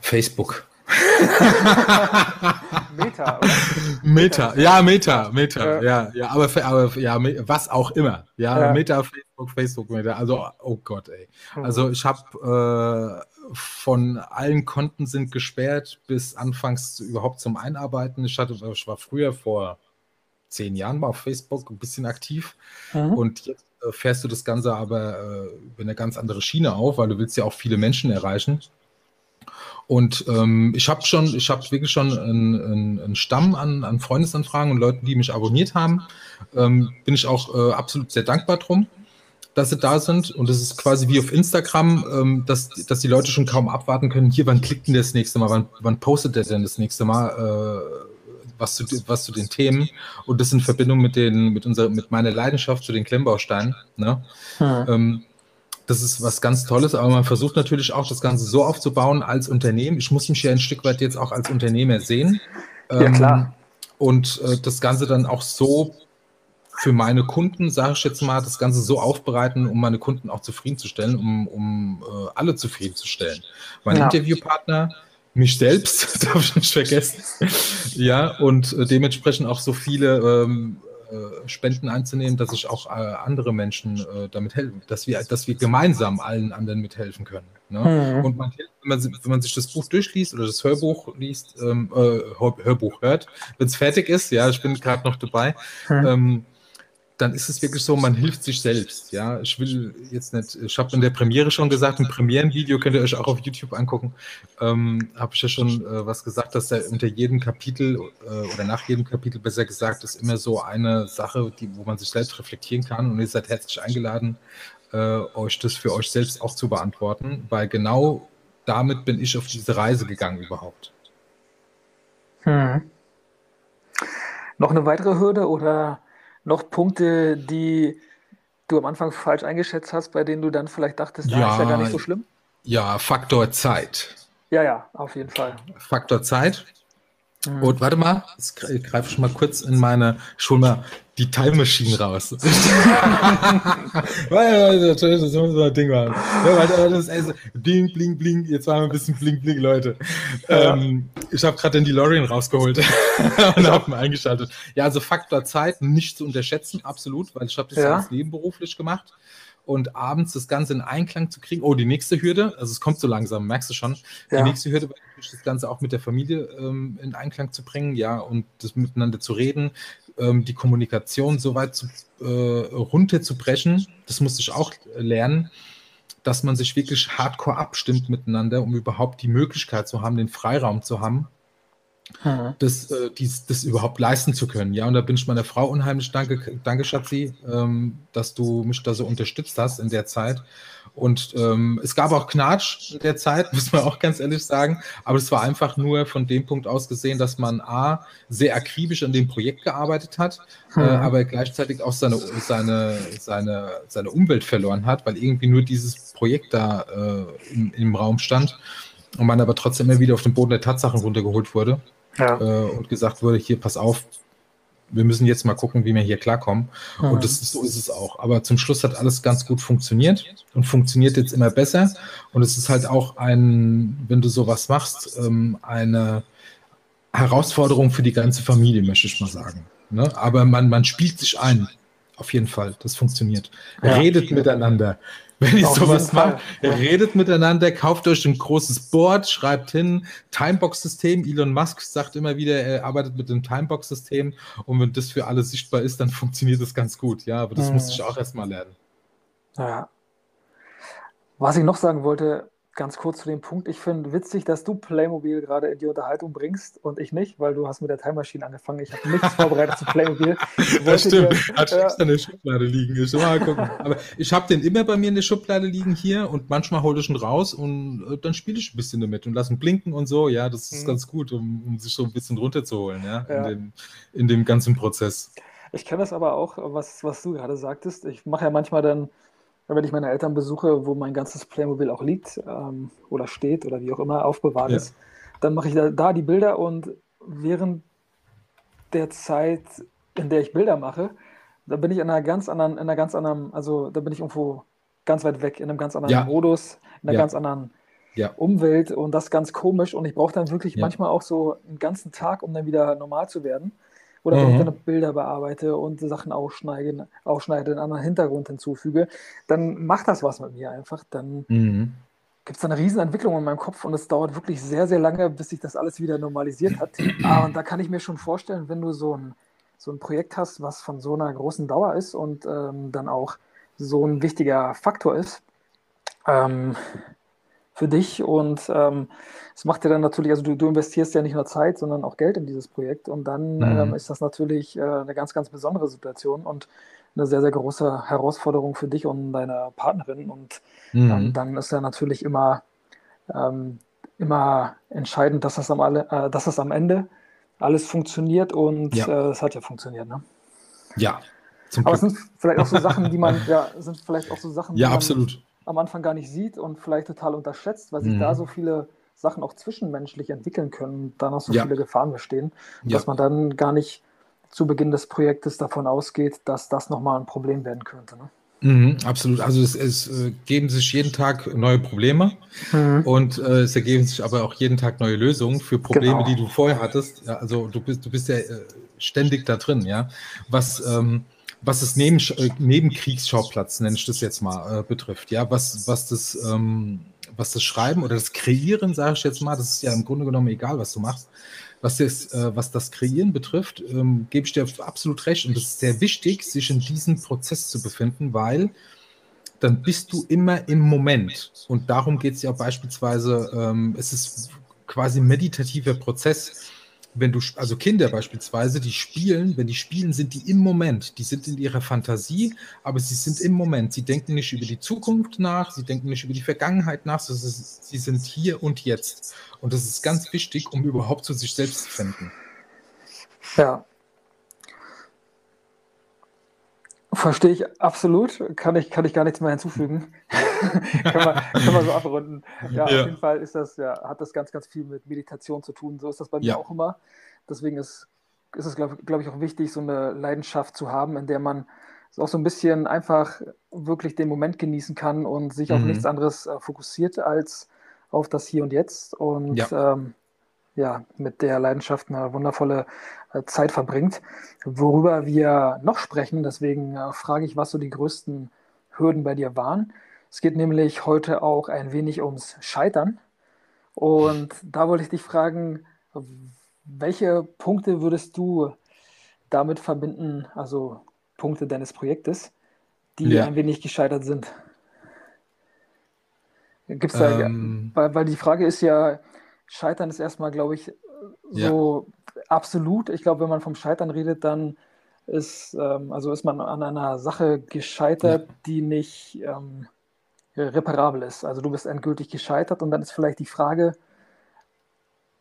Facebook. Meta, oder? Meta, ja, Meta, Meta, ja, ja, aber, aber ja, was auch immer. Ja, ja. Meta, Facebook, Facebook, Meta. Also, oh Gott, ey. Hm. Also, ich habe äh, von allen Konten sind gesperrt bis anfangs überhaupt zum Einarbeiten. Ich hatte, ich war früher vor zehn Jahren mal auf Facebook ein bisschen aktiv. Mhm. Und jetzt äh, fährst du das Ganze aber äh, über eine ganz andere Schiene auf, weil du willst ja auch viele Menschen erreichen. Und ähm, ich habe schon, ich habe wirklich schon einen, einen, Stamm an, an Freundesanfragen und Leuten, die mich abonniert haben. Ähm, bin ich auch äh, absolut sehr dankbar drum, dass sie da sind. Und es ist quasi wie auf Instagram, ähm, dass, dass die Leute schon kaum abwarten können. Hier, wann klickt denn das nächste Mal? Wann, wann postet der denn das nächste Mal? Äh, was zu, was zu den Themen und das in Verbindung mit, den, mit, unserer, mit meiner Leidenschaft zu den Klemmbausteinen. Ne? Hm. Das ist was ganz Tolles, aber man versucht natürlich auch das Ganze so aufzubauen als Unternehmen. Ich muss mich ja ein Stück weit jetzt auch als Unternehmer sehen. Ja, klar. Ähm, und äh, das Ganze dann auch so für meine Kunden, sage ich jetzt mal, das Ganze so aufbereiten, um meine Kunden auch zufriedenzustellen, um, um äh, alle zufriedenzustellen. Mein ja. Interviewpartner mich selbst, darf ich nicht vergessen. ja, und äh, dementsprechend auch so viele ähm, äh, Spenden einzunehmen, dass ich auch äh, andere Menschen äh, damit helfen, dass wir, dass wir gemeinsam allen anderen mithelfen können. Ne? Mhm. Und man, wenn, man, wenn man sich das Buch durchliest oder das Hörbuch liest, ähm, äh, Hörbuch hört, wenn es fertig ist, ja, ich bin gerade noch dabei, mhm. ähm, dann ist es wirklich so, man hilft sich selbst. Ja, ich will jetzt nicht, ich habe in der Premiere schon gesagt, im Premierenvideo könnt ihr euch auch auf YouTube angucken, ähm, habe ich ja schon äh, was gesagt, dass da unter jedem Kapitel äh, oder nach jedem Kapitel besser gesagt ist immer so eine Sache, die, wo man sich selbst reflektieren kann und ihr seid herzlich eingeladen, äh, euch das für euch selbst auch zu beantworten, weil genau damit bin ich auf diese Reise gegangen überhaupt. Hm. Noch eine weitere Hürde oder noch Punkte, die du am Anfang falsch eingeschätzt hast, bei denen du dann vielleicht dachtest, ja, ah, ist ja gar nicht so schlimm? Ja, Faktor Zeit. Ja, ja, auf jeden Fall. Faktor Zeit. Mhm. Und warte mal, jetzt greife ich mal kurz in meine, schon mal die Time Machine raus. das muss so ein Ding machen. Ja, das ist bling, bling, bling. Jetzt machen wir ein bisschen bling, bling, Leute. Ja. Ähm, ich habe gerade den DeLorean rausgeholt und habe ihn eingeschaltet. Ja, also Faktor Zeit nicht zu unterschätzen, absolut, weil ich habe das ja. alles nebenberuflich gemacht und abends das Ganze in Einklang zu kriegen. Oh, die nächste Hürde, also es kommt so langsam, merkst du schon. Ja. Die nächste Hürde war das Ganze auch mit der Familie ähm, in Einklang zu bringen, ja, und das miteinander zu reden, ähm, die Kommunikation so weit zu, äh, runterzubrechen. Das musste ich auch lernen, dass man sich wirklich hardcore abstimmt miteinander, um überhaupt die Möglichkeit zu haben, den Freiraum zu haben, hm. das, äh, dies, das überhaupt leisten zu können. Ja, und da bin ich meiner Frau unheimlich danke, danke Schatzi, ähm, dass du mich da so unterstützt hast in der Zeit. Und ähm, es gab auch Knatsch in der Zeit, muss man auch ganz ehrlich sagen. Aber es war einfach nur von dem Punkt aus gesehen, dass man A, sehr akribisch an dem Projekt gearbeitet hat, hm. äh, aber gleichzeitig auch seine, seine, seine, seine Umwelt verloren hat, weil irgendwie nur dieses Projekt da äh, im, im Raum stand und man aber trotzdem immer wieder auf den Boden der Tatsachen runtergeholt wurde ja. äh, und gesagt wurde, hier, pass auf, wir müssen jetzt mal gucken, wie wir hier klarkommen. Mhm. Und das ist, so ist es auch. Aber zum Schluss hat alles ganz gut funktioniert und funktioniert jetzt immer besser. Und es ist halt auch ein, wenn du sowas machst, ähm, eine Herausforderung für die ganze Familie, möchte ich mal sagen. Ne? Aber man, man spielt sich ein. Auf jeden Fall. Das funktioniert. Ja. Redet miteinander Wenn ihr sowas macht, ja. redet miteinander, kauft euch ein großes Board, schreibt hin, Timebox-System. Elon Musk sagt immer wieder, er arbeitet mit dem Timebox-System und wenn das für alle sichtbar ist, dann funktioniert das ganz gut. Ja, aber das mhm. musste ich auch erstmal lernen. Ja. Was ich noch sagen wollte, ganz kurz zu dem Punkt. Ich finde witzig, dass du Playmobil gerade in die Unterhaltung bringst und ich nicht, weil du hast mit der Time Machine angefangen. Ich habe nichts vorbereitet zu Playmobil. Das stimmt. Dir, Hat äh, in der Schublade liegen. Ich mal gucken. Aber ich habe den immer bei mir in der Schublade liegen hier und manchmal hole ich ihn raus und äh, dann spiele ich ein bisschen damit und lasse ihn blinken und so. Ja, das ist mhm. ganz gut, um, um, sich so ein bisschen runterzuholen, ja, ja. In, dem, in dem ganzen Prozess. Ich kenne das aber auch, was, was du gerade sagtest. Ich mache ja manchmal dann wenn ich meine Eltern besuche, wo mein ganzes Playmobil auch liegt ähm, oder steht oder wie auch immer aufbewahrt ja. ist, dann mache ich da, da, die Bilder und während der Zeit, in der ich Bilder mache, da bin ich in einer ganz anderen, in einer ganz anderen, also da bin ich irgendwo ganz weit weg, in einem ganz anderen ja. Modus, in einer ja. ganz anderen Umwelt und das ganz komisch und ich brauche dann wirklich manchmal auch so einen ganzen Tag, um dann wieder normal zu werden. Oder wenn ich mhm. dann Bilder bearbeite und Sachen ausschneide, ausschneide, einen anderen Hintergrund hinzufüge, dann macht das was mit mir einfach. Dann mhm. gibt es eine riesen Entwicklung in meinem Kopf und es dauert wirklich sehr, sehr lange, bis sich das alles wieder normalisiert hat. Ah, und da kann ich mir schon vorstellen, wenn du so ein, so ein Projekt hast, was von so einer großen Dauer ist und ähm, dann auch so ein wichtiger Faktor ist, ähm, für dich und ähm, es macht dir dann natürlich, also du, du, investierst ja nicht nur Zeit, sondern auch Geld in dieses Projekt und dann mhm. ähm, ist das natürlich äh, eine ganz, ganz besondere Situation und eine sehr, sehr große Herausforderung für dich und deine Partnerin und mhm. dann ist ja natürlich immer, ähm, immer entscheidend, dass das, am alle, äh, dass das am Ende alles funktioniert und ja. äh, es hat ja funktioniert, ne? Ja. Aber es sind vielleicht auch so Sachen, die man, ja, sind vielleicht auch so Sachen, ja, absolut am Anfang gar nicht sieht und vielleicht total unterschätzt, weil sich mhm. da so viele Sachen auch zwischenmenschlich entwickeln können und da noch so ja. viele Gefahren bestehen, ja. dass man dann gar nicht zu Beginn des Projektes davon ausgeht, dass das nochmal ein Problem werden könnte. Ne? Mhm, absolut. Also es, es äh, geben sich jeden Tag neue Probleme mhm. und äh, es ergeben sich aber auch jeden Tag neue Lösungen für Probleme, genau. die du vorher hattest. Ja, also du bist, du bist ja äh, ständig da drin, ja. Was ähm, was das Neben, äh, Nebenkriegsschauplatz, nenne ich das jetzt mal, äh, betrifft, ja, was, was das, ähm, was das Schreiben oder das Kreieren, sage ich jetzt mal, das ist ja im Grunde genommen egal, was du machst. Was das, äh, was das Kreieren betrifft, ähm, gebe ich dir absolut recht. Und es ist sehr wichtig, sich in diesem Prozess zu befinden, weil dann bist du immer im Moment. Und darum geht es ja beispielsweise, ähm, es ist quasi meditativer Prozess wenn du, also Kinder beispielsweise, die spielen, wenn die spielen, sind die im Moment, die sind in ihrer Fantasie, aber sie sind im Moment. Sie denken nicht über die Zukunft nach, sie denken nicht über die Vergangenheit nach, sie sind hier und jetzt. Und das ist ganz wichtig, um überhaupt zu sich selbst zu finden. Ja. Verstehe ich absolut. Kann ich, kann ich gar nichts mehr hinzufügen. können, wir, können wir so abrunden. Ja, ja, auf jeden Fall ist das, ja, hat das ganz, ganz viel mit Meditation zu tun. So ist das bei mir ja. auch immer. Deswegen ist, ist es, glaube glaub ich, auch wichtig, so eine Leidenschaft zu haben, in der man auch so ein bisschen einfach wirklich den Moment genießen kann und sich mhm. auf nichts anderes äh, fokussiert als auf das Hier und Jetzt. Und ja. Ähm, ja, mit der Leidenschaft eine wundervolle Zeit verbringt. Worüber wir noch sprechen, deswegen äh, frage ich, was so die größten Hürden bei dir waren. Es geht nämlich heute auch ein wenig ums Scheitern. Und da wollte ich dich fragen, welche Punkte würdest du damit verbinden, also Punkte deines Projektes, die ja. ein wenig gescheitert sind? Gibt's da, ähm, weil, weil die Frage ist ja, Scheitern ist erstmal, glaube ich, so ja. absolut. Ich glaube, wenn man vom Scheitern redet, dann ist, ähm, also ist man an einer Sache gescheitert, ja. die nicht ähm, reparabel ist. Also du bist endgültig gescheitert und dann ist vielleicht die Frage,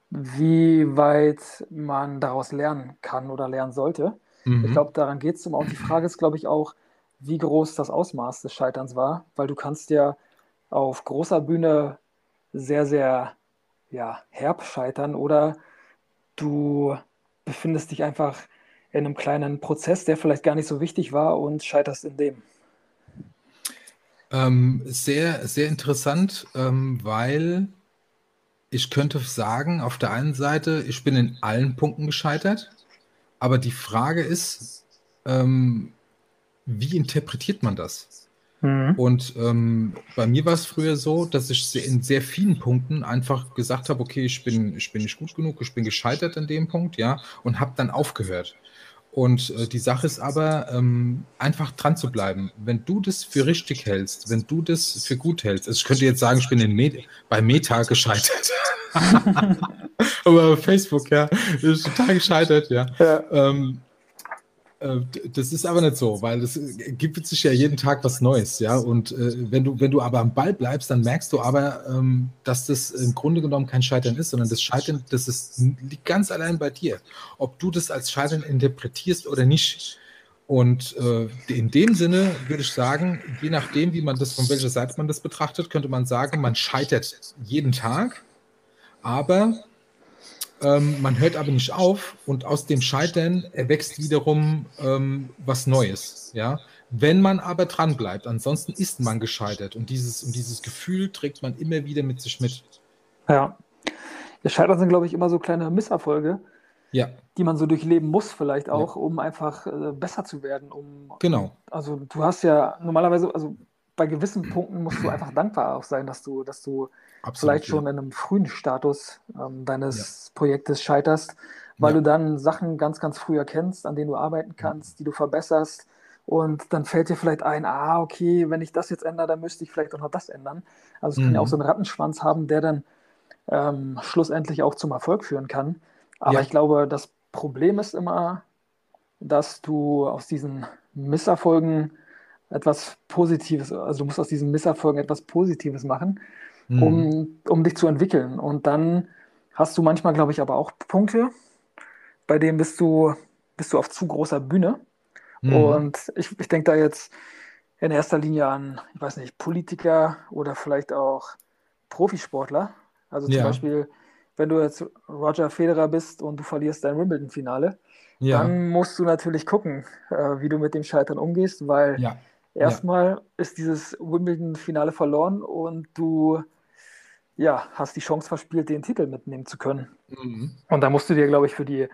wie weit man daraus lernen kann oder lernen sollte. Mhm. Ich glaube, daran geht es. Und auch die Frage ist, glaube ich, auch, wie groß das Ausmaß des Scheiterns war, weil du kannst ja auf großer Bühne sehr, sehr ja, herb scheitern oder du befindest dich einfach in einem kleinen Prozess, der vielleicht gar nicht so wichtig war und scheiterst in dem. Ähm, sehr, sehr interessant, ähm, weil ich könnte sagen, auf der einen Seite, ich bin in allen Punkten gescheitert, aber die Frage ist, ähm, wie interpretiert man das? Mhm. Und ähm, bei mir war es früher so, dass ich in sehr vielen Punkten einfach gesagt habe, okay, ich bin, ich bin nicht gut genug, ich bin gescheitert an dem Punkt, ja, und habe dann aufgehört. Und äh, die Sache ist aber, ähm, einfach dran zu bleiben. Wenn du das für richtig hältst, wenn du das für gut hältst, also ich könnte jetzt sagen, ich bin in Met bei Meta gescheitert. aber Facebook, ja, ist total gescheitert, ja. ja. Ähm, äh, das ist aber nicht so, weil es gibt sich ja jeden Tag was Neues, ja. Und äh, wenn du, wenn du aber am Ball bleibst, dann merkst du aber, ähm, dass das im Grunde genommen kein Scheitern ist, sondern das Scheitern, das ist, liegt ganz allein bei dir. Ob du das als Scheitern interpretierst oder nicht. Und äh, in dem Sinne würde ich sagen, je nachdem, wie man das, von welcher Seite man das betrachtet, könnte man sagen, man scheitert jeden Tag, aber ähm, man hört aber nicht auf und aus dem Scheitern erwächst wiederum ähm, was Neues. Ja? Wenn man aber dran bleibt, ansonsten ist man gescheitert und dieses, und dieses Gefühl trägt man immer wieder mit sich mit. Ja. Das Scheitern sind, glaube ich, immer so kleine Misserfolge, ja. die man so durchleben muss, vielleicht auch, ja. um einfach äh, besser zu werden. Um, genau. Also du hast ja normalerweise, also bei gewissen Punkten musst du einfach dankbar auch sein, dass du, dass du Absolut, vielleicht schon in einem frühen Status ähm, deines ja. Projektes scheiterst, weil ja. du dann Sachen ganz, ganz früh erkennst, an denen du arbeiten kannst, die du verbesserst. Und dann fällt dir vielleicht ein, ah, okay, wenn ich das jetzt ändere, dann müsste ich vielleicht auch noch das ändern. Also es mhm. kann ja auch mhm. so einen Rattenschwanz haben, der dann ähm, schlussendlich auch zum Erfolg führen kann. Aber ja. ich glaube, das Problem ist immer, dass du aus diesen Misserfolgen etwas Positives, also du musst aus diesen Misserfolgen etwas Positives machen mhm. um, um dich zu entwickeln. Und dann hast du manchmal, glaube ich, aber auch Punkte, bei denen bist du, bist du auf zu großer Bühne. Mhm. Und ich, ich denke da jetzt in erster Linie an, ich weiß nicht, Politiker oder vielleicht auch Profisportler. Also zum ja. Beispiel, wenn du jetzt Roger Federer bist und du verlierst dein Wimbledon-Finale, ja. dann musst du natürlich gucken, äh, wie du mit dem Scheitern umgehst, weil ja. erstmal ist dieses Wimbledon-Finale verloren und du ja, hast die Chance verspielt, den Titel mitnehmen zu können. Mhm. Und da musst du dir, glaube ich, für die,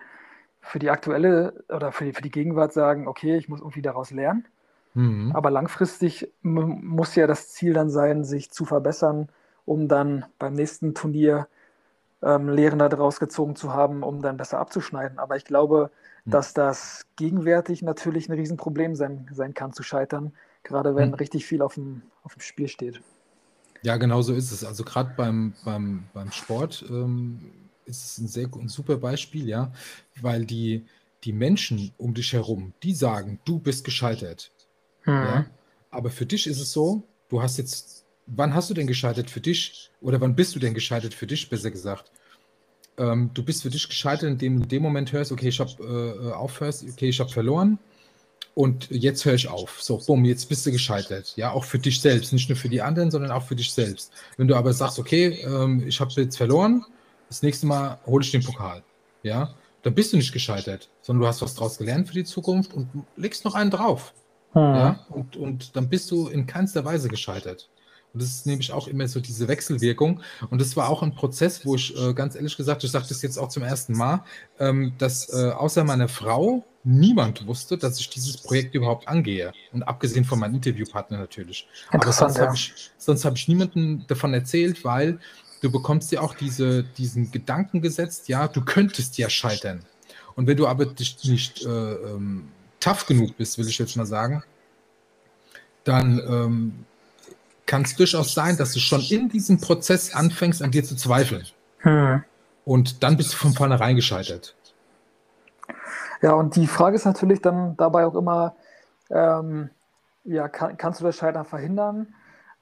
für die aktuelle oder für die, für die Gegenwart sagen, okay, ich muss irgendwie daraus lernen. Mhm. Aber langfristig muss ja das Ziel dann sein, sich zu verbessern, um dann beim nächsten Turnier ähm, Lehren daraus gezogen zu haben, um dann besser abzuschneiden. Aber ich glaube, mhm. dass das gegenwärtig natürlich ein Riesenproblem sein, sein kann, zu scheitern, gerade wenn mhm. richtig viel auf dem, auf dem Spiel steht. Ja, genau so ist es. Also gerade beim, beim, beim Sport ähm, ist es ein sehr ein super Beispiel, ja, weil die, die Menschen um dich herum, die sagen, du bist gescheitert. Mhm. Ja? Aber für dich ist es so, du hast jetzt, wann hast du denn gescheitert für dich? Oder wann bist du denn gescheitert für dich, besser gesagt? Ähm, du bist für dich gescheitert, indem du in dem Moment hörst, okay, ich habe äh, aufhörst, okay, ich habe verloren und jetzt höre ich auf. So, bumm, jetzt bist du gescheitert. Ja, auch für dich selbst. Nicht nur für die anderen, sondern auch für dich selbst. Wenn du aber sagst, okay, ähm, ich habe jetzt verloren, das nächste Mal hole ich den Pokal. Ja, dann bist du nicht gescheitert, sondern du hast was draus gelernt für die Zukunft und legst noch einen drauf. Hm. Ja, und, und dann bist du in keinster Weise gescheitert. Und das ist nämlich auch immer so diese Wechselwirkung. Und das war auch ein Prozess, wo ich äh, ganz ehrlich gesagt, ich sage das jetzt auch zum ersten Mal, ähm, dass äh, außer meiner Frau niemand wusste, dass ich dieses Projekt überhaupt angehe. Und abgesehen von meinem Interviewpartner natürlich. Aber sonst ja. habe ich, hab ich niemandem davon erzählt, weil du bekommst ja auch diese, diesen Gedanken gesetzt, ja, du könntest ja scheitern. Und wenn du aber dich nicht äh, ähm, tough genug bist, will ich jetzt mal sagen, dann ähm, kann es durchaus sein, dass du schon in diesem Prozess anfängst, an dir zu zweifeln. Hm. Und dann bist du von vornherein gescheitert. Ja, und die Frage ist natürlich dann dabei auch immer, ähm, ja, kann, kannst du das Scheitern verhindern?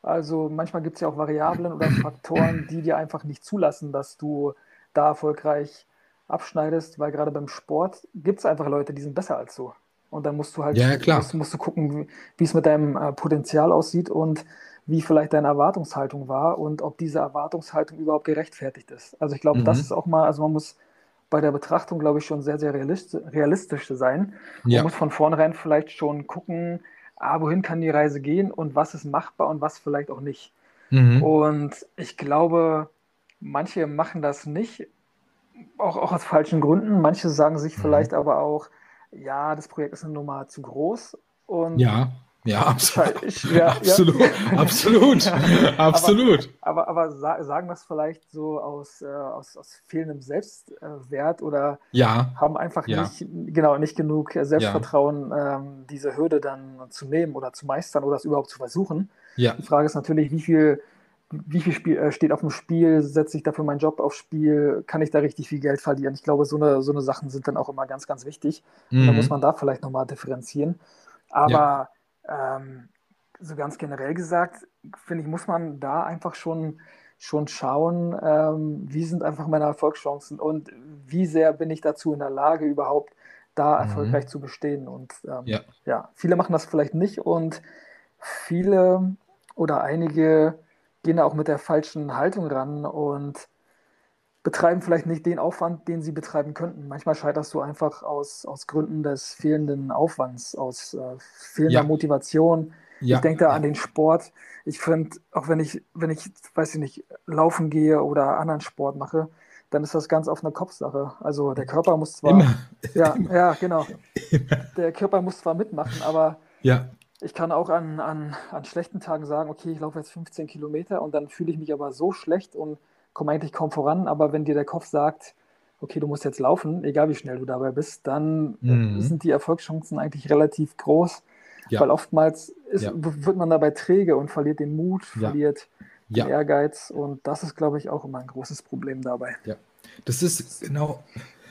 Also manchmal gibt es ja auch Variablen oder Faktoren, die dir einfach nicht zulassen, dass du da erfolgreich abschneidest, weil gerade beim Sport gibt es einfach Leute, die sind besser als du. Und dann musst du halt ja, klar. Musst, musst du gucken, wie es mit deinem äh, Potenzial aussieht und wie vielleicht deine Erwartungshaltung war und ob diese Erwartungshaltung überhaupt gerechtfertigt ist. Also ich glaube, mhm. das ist auch mal, also man muss bei der Betrachtung, glaube ich, schon sehr, sehr realistisch, sein. Ja. Man muss von vornherein vielleicht schon gucken, ah, wohin kann die Reise gehen und was ist machbar und was vielleicht auch nicht. Mhm. Und ich glaube, manche machen das nicht, auch, auch aus falschen Gründen. Manche sagen sich mhm. vielleicht aber auch, ja, das Projekt ist eine Nummer zu groß. Und ja, Ja, absolut. Ich, ja, absolut, ja. absolut, absolut. Aber, aber, aber, sagen das vielleicht so aus, äh, aus, aus fehlendem Selbstwert oder ja. haben einfach nicht, genau, nicht genug Selbstvertrauen, ähm, diese Hürde dann zu nehmen oder zu meistern oder es überhaupt zu versuchen. Die Frage ist natürlich, wie viel, wie viel Spiel, äh, steht auf dem Spiel, setze ich dafür meinen Job aufs Spiel, kann ich da richtig viel Geld verlieren? Ich glaube, so eine, so eine Sachen sind dann auch immer ganz, ganz wichtig. Mhm. Da muss man da vielleicht nochmal differenzieren. Aber ähm, so ganz generell gesagt, finde ich, muss man da einfach schon, schon schauen, ähm, wie sind einfach meine Erfolgschancen und wie sehr bin ich dazu in der Lage, überhaupt da mhm. erfolgreich zu bestehen. Und ähm, ja. ja, viele machen das vielleicht nicht und viele oder einige gehen da auch mit der falschen Haltung ran und betreiben vielleicht nicht den Aufwand, den sie betreiben könnten. Manchmal scheiterst du einfach aus, aus Gründen des fehlenden Aufwands, aus äh, fehlender Ja. Motivation. Ja. Ich denke da an den Sport. Ich finde, auch wenn ich, wenn ich, weiß ich nicht, laufen gehe oder anderen Sport mache, dann ist das ganz oft eine Kopfsache. Also der Körper muss zwar, Immer. ja, ja, genau. Immer. Der Körper muss zwar mitmachen, aber Ja, ich kann auch an, an, an schlechten Tagen sagen, okay, ich laufe jetzt 15 Kilometer und dann fühle ich mich aber so schlecht und komme eigentlich kaum voran. Aber wenn dir der Kopf sagt, okay, du musst jetzt laufen, egal wie schnell du dabei bist, dann Mhm. sind die Erfolgschancen eigentlich relativ groß. Ja. Weil oftmals ist, Ja. wird man dabei träge und verliert den Mut, Ja. verliert den ja. Ehrgeiz. Und das ist, glaube ich, auch immer ein großes Problem dabei. Das ist genau,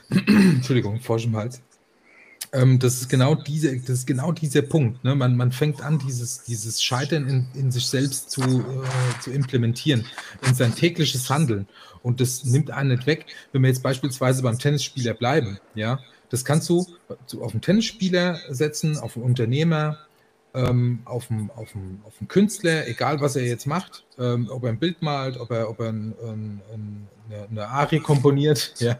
Entschuldigung, Frosch im Hals. Ähm, das ist genau diese, das ist genau dieser Punkt. Ne? Man, man fängt an, dieses, dieses Scheitern in, in sich selbst zu, äh, zu implementieren, in sein tägliches Handeln. Und das nimmt einen nicht weg, wenn wir jetzt beispielsweise beim Tennisspieler bleiben. Ja, das kannst du auf einen Tennisspieler setzen, auf einen Unternehmer, ähm, auf, einen, auf, auf Künstler, egal was er jetzt macht, ähm, ob er ein Bild malt, ob er, ob er ein, ein, ein, eine, eine Ari komponiert. Ja.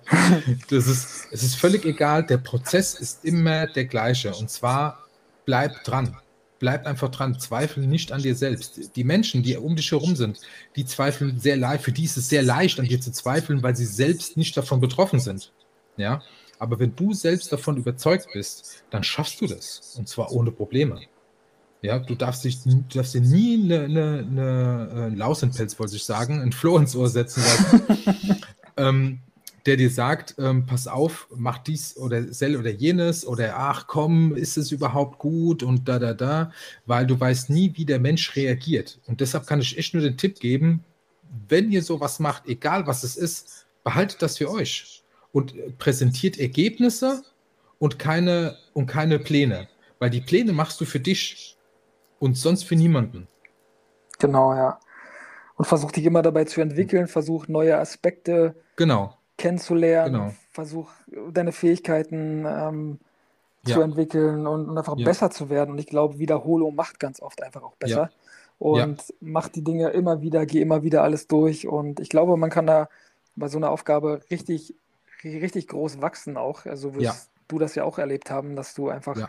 Das ist, es ist völlig egal, der Prozess ist immer der gleiche. Und zwar bleib dran. Bleib einfach dran, zweifle nicht an dir selbst. Die Menschen, die um dich herum sind, die zweifeln sehr leicht, für die ist es sehr leicht, an dir zu zweifeln, weil sie selbst nicht davon betroffen sind. Ja, aber wenn du selbst davon überzeugt bist, dann schaffst du das. Und zwar ohne Probleme. Ja, du darfst, dich, du darfst dir nie eine, eine, eine äh, Laus in Pelz, wollte ich sagen, ein Floh ins Ohr setzen lassen, ähm, der dir sagt, ähm, pass auf, mach dies oder sel oder jenes oder ach komm, ist es überhaupt gut und da, da, da, weil du weißt nie, wie der Mensch reagiert. Und deshalb kann ich echt nur den Tipp geben, wenn ihr sowas macht, egal was es ist, behaltet das für euch und präsentiert Ergebnisse und keine, und keine Pläne. Weil die Pläne machst du für dich und sonst für niemanden. Genau, ja. Und versuch dich immer dabei zu entwickeln, versuch neue Aspekte Genau, kennenzulernen, Genau. versuch deine Fähigkeiten ähm, zu Ja. entwickeln und, und einfach Ja. besser zu werden. Und ich glaube, Wiederholung macht ganz oft einfach auch besser. Und macht die Dinge immer wieder, geh immer wieder alles durch. Und ich glaube, man kann da bei so einer Aufgabe richtig, richtig groß wachsen auch. Also wirst Ja. du das ja auch erlebt haben, dass du einfach Ja.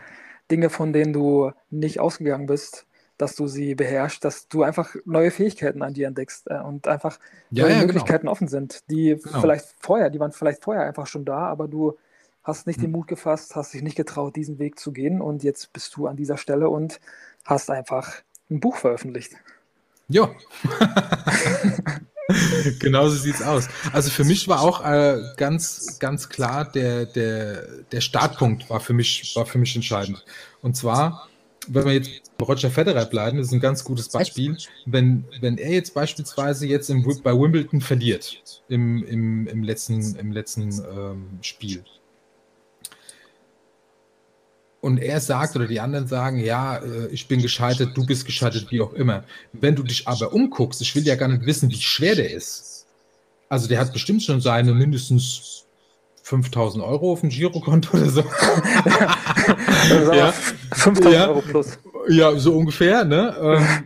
Dinge, von denen du nicht ausgegangen bist, dass du sie beherrschst, dass du einfach neue Fähigkeiten an dir entdeckst äh, und einfach Ja, neue ja, genau. Möglichkeiten offen sind, die Genau. vielleicht vorher, die waren vielleicht vorher einfach schon da, aber du hast nicht den Hm. Mut gefasst, hast dich nicht getraut, diesen Weg zu gehen und jetzt bist du an dieser Stelle und hast einfach ein Buch veröffentlicht. Ja. Genauso sieht's aus. Also für mich war auch äh, ganz, ganz klar der, der, der Startpunkt war für mich, war für mich entscheidend. Und zwar, wenn wir jetzt bei Roger Federer bleiben, das ist ein ganz gutes Beispiel. Wenn, wenn er jetzt beispielsweise jetzt im, bei Wimbledon verliert, im, im, im letzten, im letzten ähm, Spiel, und er sagt oder die anderen sagen, ja, äh, ich bin gescheitert, du bist gescheitert, wie auch immer. Wenn du dich aber umguckst, ich will ja gar nicht wissen, wie schwer der ist. Also der hat bestimmt schon seine mindestens 5000 Euro auf dem Girokonto oder so. Ja. 5000 Ja. Euro plus. Ja, so ungefähr, ne?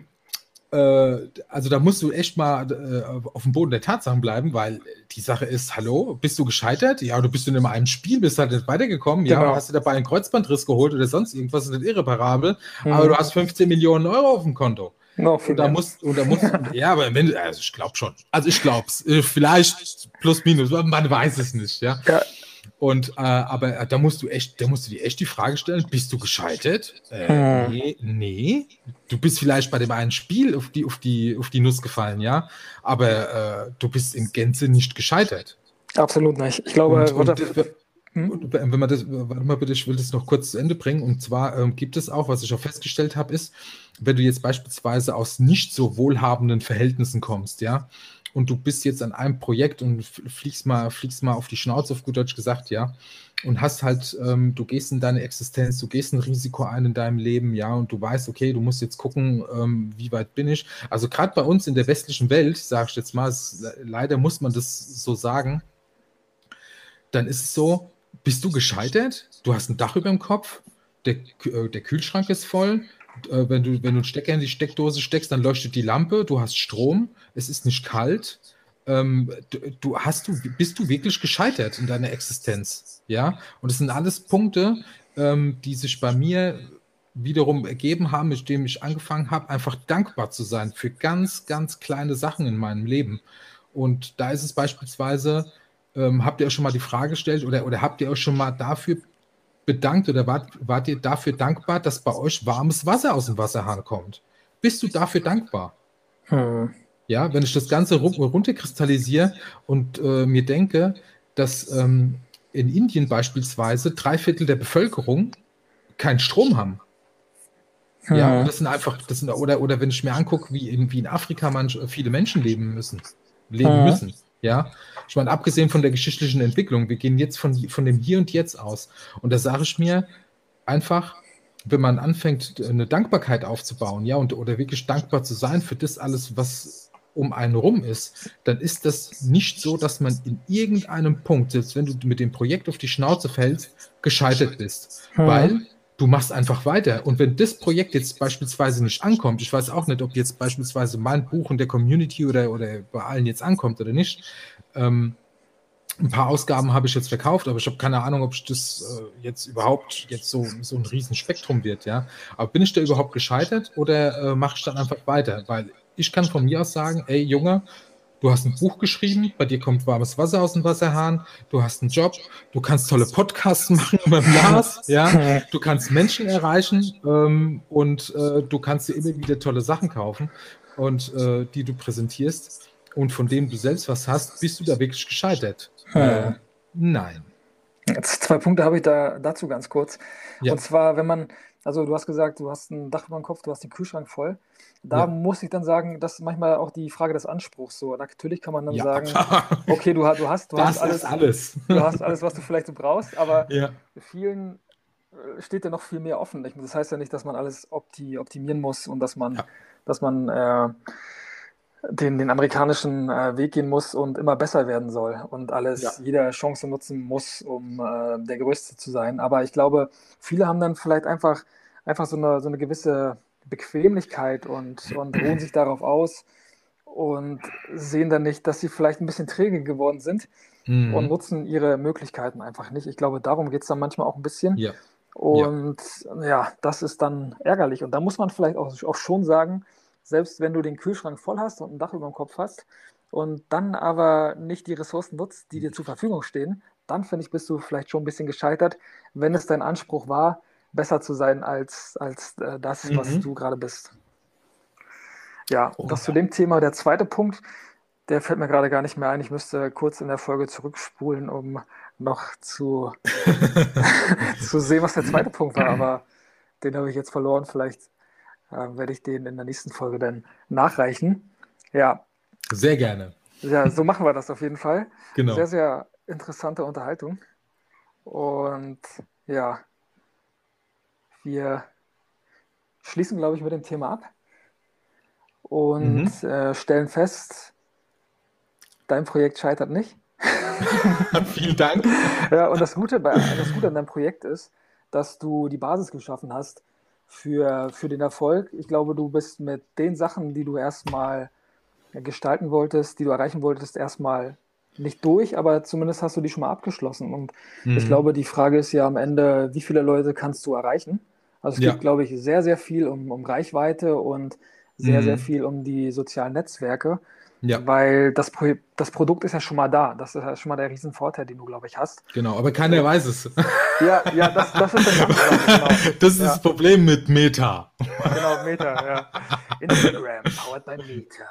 Äh, also da musst du echt mal äh, auf dem Boden der Tatsachen bleiben, weil die Sache ist, hallo, bist du gescheitert? Ja, du bist in einem Spiel, bist halt nicht weitergekommen. Ja, Genau. hast du dabei einen Kreuzbandriss geholt oder sonst irgendwas, ist nicht irreparabel. Mhm. Aber du hast 15 Millionen Euro auf dem Konto. Noch Und da musst, und da musst, ja, aber wenn, also ich glaube schon. Also ich glaube es. Vielleicht plus minus, man weiß es nicht, ja. Ja. Und äh, aber äh, da musst du echt, da musst du dir echt die Frage stellen: Bist du gescheitert? Äh, nee, nee. Du bist vielleicht bei dem einen Spiel auf die, auf die, auf die Nuss gefallen, ja. Aber äh, du bist in Gänze nicht gescheitert. Absolut nicht. Ich glaube, Und, und, Hm? und wenn man das, warte mal bitte, ich will das noch kurz zu Ende bringen. Und zwar ähm, gibt es auch, was ich auch festgestellt habe, ist, wenn du jetzt beispielsweise aus nicht so wohlhabenden Verhältnissen kommst, ja, und du bist jetzt an einem Projekt und fliegst mal, fliegst mal auf die Schnauze, auf gut Deutsch gesagt, ja, und hast halt, ähm, du gehst in deine Existenz, du gehst ein Risiko ein in deinem Leben, ja, und du weißt, okay, du musst jetzt gucken, ähm, wie weit bin ich. Also gerade bei uns in der westlichen Welt, sage ich jetzt mal, es, leider muss man das so sagen, dann ist es so, bist du gescheitert? Du hast ein Dach über dem Kopf, der, äh, der Kühlschrank ist voll. Äh, wenn, du, wenn du einen Stecker in die Steckdose steckst, dann leuchtet die Lampe, du hast Strom, es ist nicht kalt. Ähm, du, hast du, bist du wirklich gescheitert in deiner Existenz? Ja, und das sind alles Punkte, ähm, die sich bei mir wiederum ergeben haben, mit dem ich angefangen habe, einfach dankbar zu sein für ganz, ganz kleine Sachen in meinem Leben. Und da ist es beispielsweise, ähm, habt ihr euch schon mal die Frage gestellt oder, oder habt ihr euch schon mal dafür bedankt oder wart, wart ihr dafür dankbar, dass bei euch warmes Wasser aus dem Wasserhahn kommt? Bist du dafür dankbar? Hm. Ja, wenn ich das Ganze ru- runterkristallisiere und äh, mir denke, dass ähm, in Indien beispielsweise drei Viertel der Bevölkerung keinen Strom haben. Ja, Hm. und das sind einfach, das sind, oder, oder wenn ich mir angucke, wie in, wie in Afrika manch, viele Menschen leben müssen, leben Mhm. müssen. Ja, ich meine, abgesehen von der geschichtlichen Entwicklung, wir gehen jetzt von, von dem Hier und Jetzt aus. Und da sage ich mir einfach, wenn man anfängt, eine Dankbarkeit aufzubauen, ja, und oder wirklich dankbar zu sein für das alles, was um einen rum ist, dann ist das nicht so, dass man in irgendeinem Punkt, selbst wenn du mit dem Projekt auf die Schnauze fällst, gescheitert bist. Hm. Weil du machst einfach weiter. Und wenn das Projekt jetzt beispielsweise nicht ankommt, ich weiß auch nicht, ob jetzt beispielsweise mein Buch in der Community oder, oder bei allen jetzt ankommt oder nicht. Ähm, ein paar Ausgaben habe ich jetzt verkauft, aber ich habe keine Ahnung, ob ich das äh, jetzt überhaupt jetzt so, so ein Riesenspektrum wird, ja. Aber bin ich da überhaupt gescheitert oder äh, mache ich dann einfach weiter? Weil ich kann von mir aus sagen, ey Junge, du hast ein Buch geschrieben, bei dir kommt warmes Wasser aus dem Wasserhahn, du hast einen Job, du kannst tolle Podcasts machen beim Lars, ja, du kannst Menschen erreichen ähm, und äh, du kannst dir immer wieder tolle Sachen kaufen und äh, die du präsentierst und von denen du selbst was hast, bist du da wirklich gescheitert? Äh, nein. Jetzt zwei Punkte habe ich da dazu ganz kurz. Ja. Und zwar, wenn man, also du hast gesagt, du hast ein Dach über dem Kopf, du hast den Kühlschrank voll. Da Ja. muss ich dann sagen, das ist manchmal auch die Frage des Anspruchs so. Natürlich kann man dann Ja. sagen, okay, du, du hast, du das hast alles, alles. du hast alles, was du vielleicht so brauchst, aber vielen äh, steht ja noch viel mehr offen. Das heißt ja nicht, dass man alles opti optimieren muss und dass man, dass man äh, den, den amerikanischen äh, Weg gehen muss und immer besser werden soll und alles, Ja. jede Chance nutzen muss, um äh, der Größte zu sein. Aber ich glaube, viele haben dann vielleicht einfach, einfach so eine, so eine gewisse Bequemlichkeit und, und ruhen sich darauf aus und sehen dann nicht, dass sie vielleicht ein bisschen träge geworden sind Mhm. und nutzen ihre Möglichkeiten einfach nicht. Ich glaube, darum geht es dann manchmal auch ein bisschen. ja. Und ja. das ist dann ärgerlich. Und da muss man vielleicht auch, auch schon sagen, selbst wenn du den Kühlschrank voll hast und ein Dach über dem Kopf hast und dann aber nicht die Ressourcen nutzt, die dir zur Verfügung stehen, dann finde ich, bist du vielleicht schon ein bisschen gescheitert, wenn es dein Anspruch war, besser zu sein als, als äh, das, was Mhm. du gerade bist. Ja, Oh. das zu dem Thema. Der zweite Punkt, der fällt mir gerade gar nicht mehr ein. Ich müsste kurz in der Folge zurückspulen, um noch zu, zu sehen, was der zweite Punkt war. Aber den habe ich jetzt verloren. Vielleicht äh, werde ich den in der nächsten Folge dann nachreichen. Ja, Sehr gerne. ja, so machen wir das auf jeden Fall. Genau. Sehr, sehr interessante Unterhaltung. Und ja, wir schließen, glaube ich, mit dem Thema ab und äh, stellen fest, dein Projekt scheitert nicht. Vielen Dank. Ja, und das Gute, bei, das Gute an deinem Projekt ist, dass du die Basis geschaffen hast für, für den Erfolg. Ich glaube, du bist mit den Sachen, die du erstmal gestalten wolltest, die du erreichen wolltest, erstmal nicht durch, aber zumindest hast du die schon mal abgeschlossen. Und ich Mhm. glaube, die Frage ist ja am Ende, wie viele Leute kannst du erreichen? Also es Ja. geht, glaube ich, sehr, sehr viel um, um Reichweite und sehr, Mhm. sehr viel um die sozialen Netzwerke. Ja. Weil das, Pro das Produkt ist ja schon mal da. Das ist ja schon mal der Riesenvorteil, den du, glaube ich, hast. Genau, aber keiner ja. weiß es. Ja, ja, das, das ist der genau. Das ist ja. das Problem mit Meta. Genau, Meta, ja. Instagram, powered by Meta.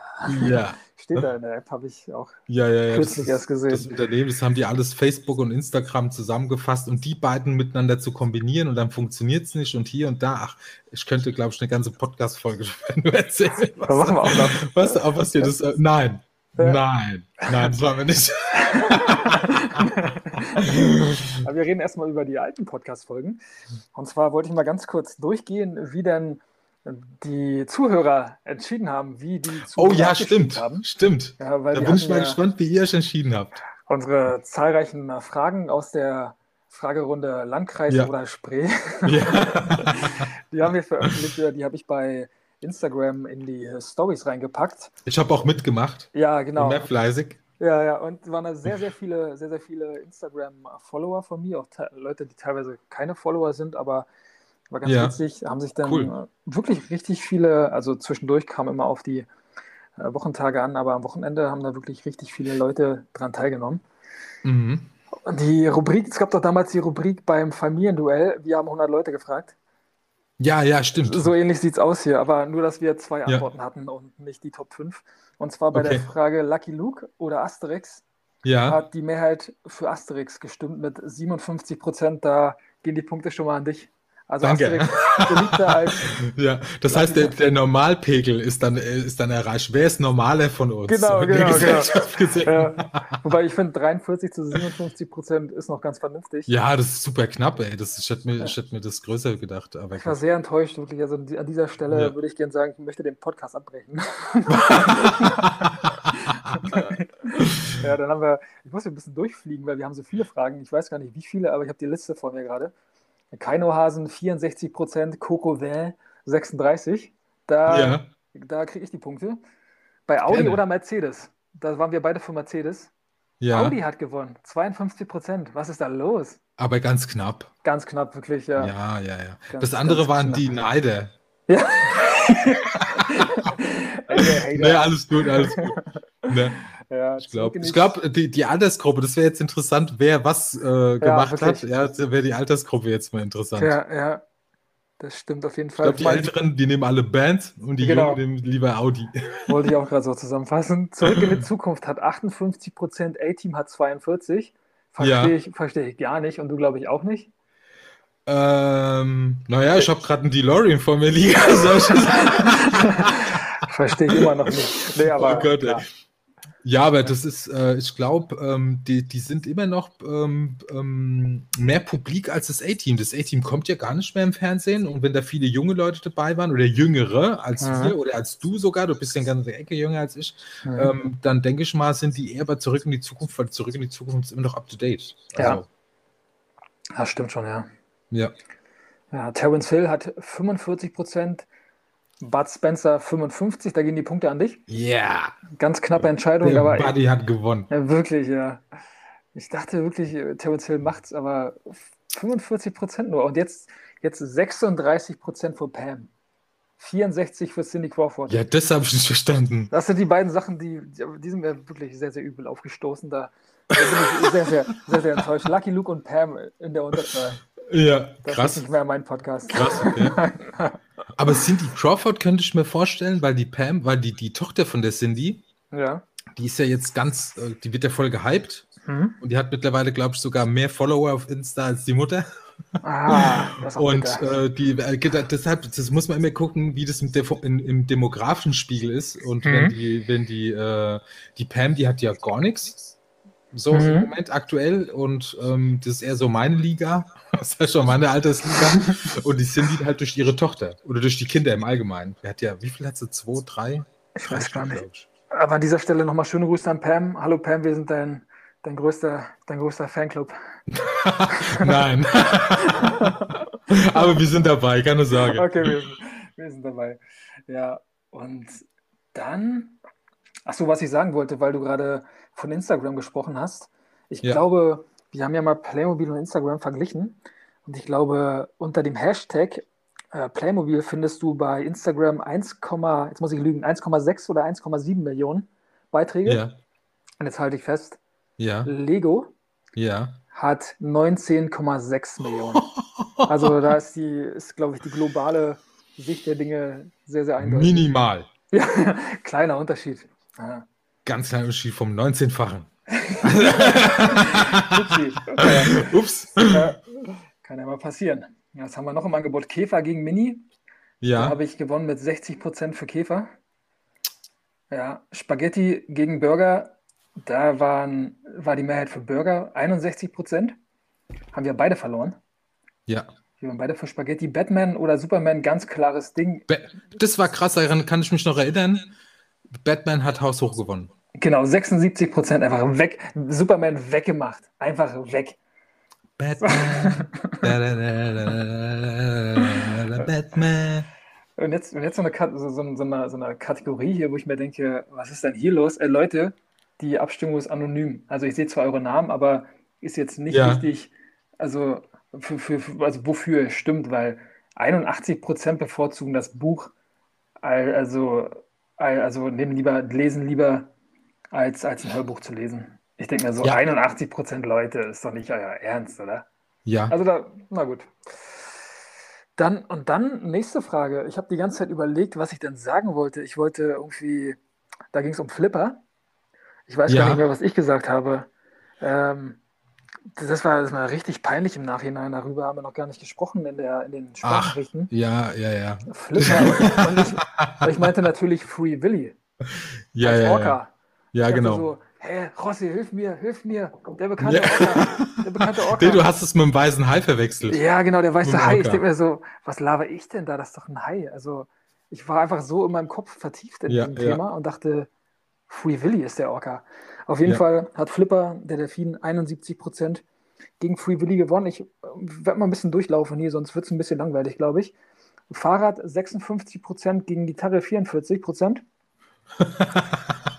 Ja. Steht da in der App, habe ich auch ja, ja, ja, kürzlich erst gesehen. Das Unternehmen, das haben die alles Facebook und Instagram zusammengefasst und die beiden miteinander zu kombinieren und dann funktioniert es nicht und hier und da. Ach, ich könnte, glaube ich, eine ganze Podcast-Folge nur erzählen. Was, das machen wir auch noch. Was, was hier das, nein, nein, nein, das machen wir nicht. Aber wir reden erstmal über die alten Podcast-Folgen. Und zwar wollte ich mal ganz kurz durchgehen, wie denn die Zuhörer entschieden haben, wie die Zuhörer Oh ja, stimmt. Haben. Stimmt. Ja, da bin ich mal ja gespannt, wie ihr es entschieden habt. Unsere zahlreichen Fragen aus der Fragerunde Landkreis ja. oder Spree. Ja. die haben wir veröffentlicht, die habe ich bei Instagram in die Stories reingepackt. Ich habe auch mitgemacht. Ja, genau. Mehr fleißig. Ja, ja, und es waren da sehr, sehr viele, sehr, sehr viele Instagram-Follower von mir, auch Leute, die teilweise keine Follower sind, aber war ganz ja. witzig, haben sich dann cool. wirklich richtig viele, also zwischendurch kam immer auf die äh, Wochentage an, aber am Wochenende haben da wirklich richtig viele Leute dran teilgenommen. Mhm. Die Rubrik, es gab doch damals die Rubrik beim Familienduell, wir haben 100 Leute gefragt. Ja, ja, stimmt. So ähnlich sieht es aus hier, aber nur, dass wir zwei Antworten ja. hatten und nicht die Top 5. Und zwar bei okay. der Frage Lucky Luke oder Asterix ja. hat die Mehrheit für Asterix gestimmt mit 57 Prozent. Da gehen die Punkte schon mal an dich. Also Danke. als ja, das heißt, der, der, Normalpegel ist dann, ist dann erreicht. Wer ist normaler von uns? Genau, genau, genau. Ja. Wobei ich finde, 43 zu 57 Prozent ist noch ganz vernünftig. Ja, das ist super knapp, ey. Das, ich, hätte mir, ja. ich hätte mir das größer gedacht. Aber ich war sehr enttäuscht, wirklich. Also an dieser Stelle ja. würde ich gerne sagen, ich möchte den Podcast abbrechen. ja, dann haben wir, ich muss ein bisschen durchfliegen, weil wir haben so viele Fragen. Ich weiß gar nicht, wie viele, aber ich habe die Liste vor mir gerade. Keinohasen 64 Prozent, Coco Vin 36. Da, ja. da kriege ich die Punkte. Bei Audi Gerne. oder Mercedes? Da waren wir beide für Mercedes. Ja. Audi hat gewonnen, 52 Prozent. Was ist da los? Aber ganz knapp. Ganz knapp, wirklich, ja. Ja, ja, ja. Ganz, das andere waren knapp. die Neider. Ja. nee, alles gut, alles gut. Ne? Ja, ich glaube, glaub, die, die Altersgruppe, das wäre jetzt interessant, wer was äh, gemacht ja, hat. Ja, wäre die Altersgruppe jetzt mal interessant. Ja, ja. Das stimmt auf jeden Fall. Ich glaube, die Älteren, die nehmen alle Bands und die genau. Jungen nehmen lieber Audi. Wollte ich auch gerade so zusammenfassen. Zurück in die Zukunft hat 58 Prozent, A-Team hat 42. Verstehe ja. ich, versteh ich gar nicht und du glaube ich auch nicht. Ähm, naja, ich habe gerade einen DeLorean vor mir liegen. Verstehe ich immer noch nicht. Nee, aber, oh Gott, ey. Ja, aber das ist, äh, ich glaube, ähm, die, die sind immer noch ähm, ähm, mehr publik als das A-Team. Das A-Team kommt ja gar nicht mehr im Fernsehen und wenn da viele junge Leute dabei waren oder jüngere als ja. wir oder als du sogar, du bist ja eine ganze Ecke jünger als ich, ja. Ähm, dann denke ich mal, sind die eher bei Zurück in die Zukunft, weil Zurück in die Zukunft ist immer noch up to date. Also, ja. Das stimmt schon, ja. Ja. Ja, Terence Hill hat 45 Prozent Bud Spencer 55, da gehen die Punkte an dich. Ja. Yeah. Ganz knappe Entscheidung, Der aber. Buddy hat gewonnen. Ja, wirklich, ja. Ich dachte wirklich, Terence Hill macht's, aber 45 Prozent nur. Und jetzt, jetzt 36 Prozent für Pam. 64 für Cindy Crawford. Ja, das habe ich nicht verstanden. Das sind die beiden Sachen, die, die sind mir wirklich sehr, sehr übel aufgestoßen. Da, da bin ich sehr, sehr, sehr, sehr enttäuscht. Lucky Luke und Pam in der Unterzahl. Ja, das krass. ist nicht mehr mein Podcast. Krass, okay. Aber Cindy Crawford könnte ich mir vorstellen, weil die Pam, weil die, die Tochter von der Cindy, ja. die ist ja jetzt ganz, äh, die wird ja voll gehypt. Mhm. Und die hat mittlerweile, glaube ich, sogar mehr Follower auf Insta als die Mutter. Ah, und äh, die, äh, deshalb, das muss man immer gucken, wie das im, in, im demografischen Spiegel ist. Und mhm. wenn die, wenn die, äh, die Pam, die hat ja gar nichts. So mhm. im Moment aktuell. Und ähm, das ist eher so meine Liga. Das ist ja schon meine Altersliga. und die sind die halt durch ihre Tochter oder durch die Kinder im Allgemeinen. Wer hat ja, wie viel hat sie? Zwei, drei? Ich weiß gar nicht. Aber an dieser Stelle nochmal schöne Grüße an Pam. Hallo Pam, wir sind dein, dein, größter, dein größter Fanclub. Nein. Aber wir sind dabei, keine Sorge. Okay, wir sind, wir sind dabei. Ja, und dann, achso, was ich sagen wollte, weil du gerade von Instagram gesprochen hast. Ich ja. glaube, wir haben ja mal Playmobil und Instagram verglichen. Und ich glaube, unter dem Hashtag äh, Playmobil findest du bei Instagram 1, jetzt muss ich lügen, 1,6 oder 1,7 Millionen Beiträge. Ja. Und jetzt halte ich fest, Ja. Lego Ja. hat 19,6 Millionen. Also da ist die, ist, glaube ich, die globale Sicht der Dinge sehr, sehr eindeutig. Minimal. Ja, kleiner Unterschied. Ja. Ganz kleiner Unterschied vom 19-fachen. Upsi. Ja. Ups. Kann ja mal passieren. Was haben wir noch im Angebot? Käfer gegen Mini. Da Ja. habe ich gewonnen mit 60% für Käfer. Ja, Spaghetti gegen Burger. Da waren, war die Mehrheit für Burger 61%. Haben wir beide verloren. Ja. Wir waren beide für Spaghetti. Batman oder Superman, ganz klares Ding. Das war krass, daran kann ich mich noch erinnern. Batman hat haushoch gewonnen. Genau, 76% einfach weg. Superman weggemacht. Einfach weg. Batman. Batman. Und jetzt, und jetzt so, eine, so, so, so, eine, so eine Kategorie hier, wo ich mir denke, was ist denn hier los? Äh, Leute, die Abstimmung ist anonym. Also ich sehe zwar eure Namen, aber ist jetzt nicht Ja. richtig, also, für, für, also wofür es stimmt, weil 81% bevorzugen das Buch, al- also, al- also nehmen lieber, lesen lieber, als, als ein Hörbuch zu lesen. Ich denke mir so, Ja. 81% Leute ist doch nicht euer Ernst, oder? Ja. Also da, na gut. Dann, und dann nächste Frage. Ich habe die ganze Zeit überlegt, was ich denn sagen wollte. Ich wollte irgendwie, da ging es um Flipper. Ich weiß gar Ja. nicht mehr, was ich gesagt habe. Ähm, das war, das war richtig peinlich im Nachhinein. Darüber haben wir noch gar nicht gesprochen in, der, in den Ach. Sprachnachrichten. Ja, ja, ja. Flipper. und, ich, ich meinte natürlich Free Willy Ja, als ja, ja. Orca. Ja, Ich genau. so, hä, Rossi, hilf mir, hilf mir. Der bekannte Ja. Orca. Der bekannte Orca. Nee, du hast es mit dem weißen Hai verwechselt. Ja, genau, der weiße Hai. Ich denke mir so, was laber ich denn da? Das ist doch ein Hai. Also, ich war einfach so in meinem Kopf vertieft in Ja, diesem ja. Thema und dachte, Free Willy ist der Orca. Auf jeden Ja. Fall hat Flipper, der Delfin, 71% gegen Free Willy gewonnen. Ich werde mal ein bisschen durchlaufen hier, sonst wird es ein bisschen langweilig, glaube ich. Fahrrad 56% gegen Gitarre 44%.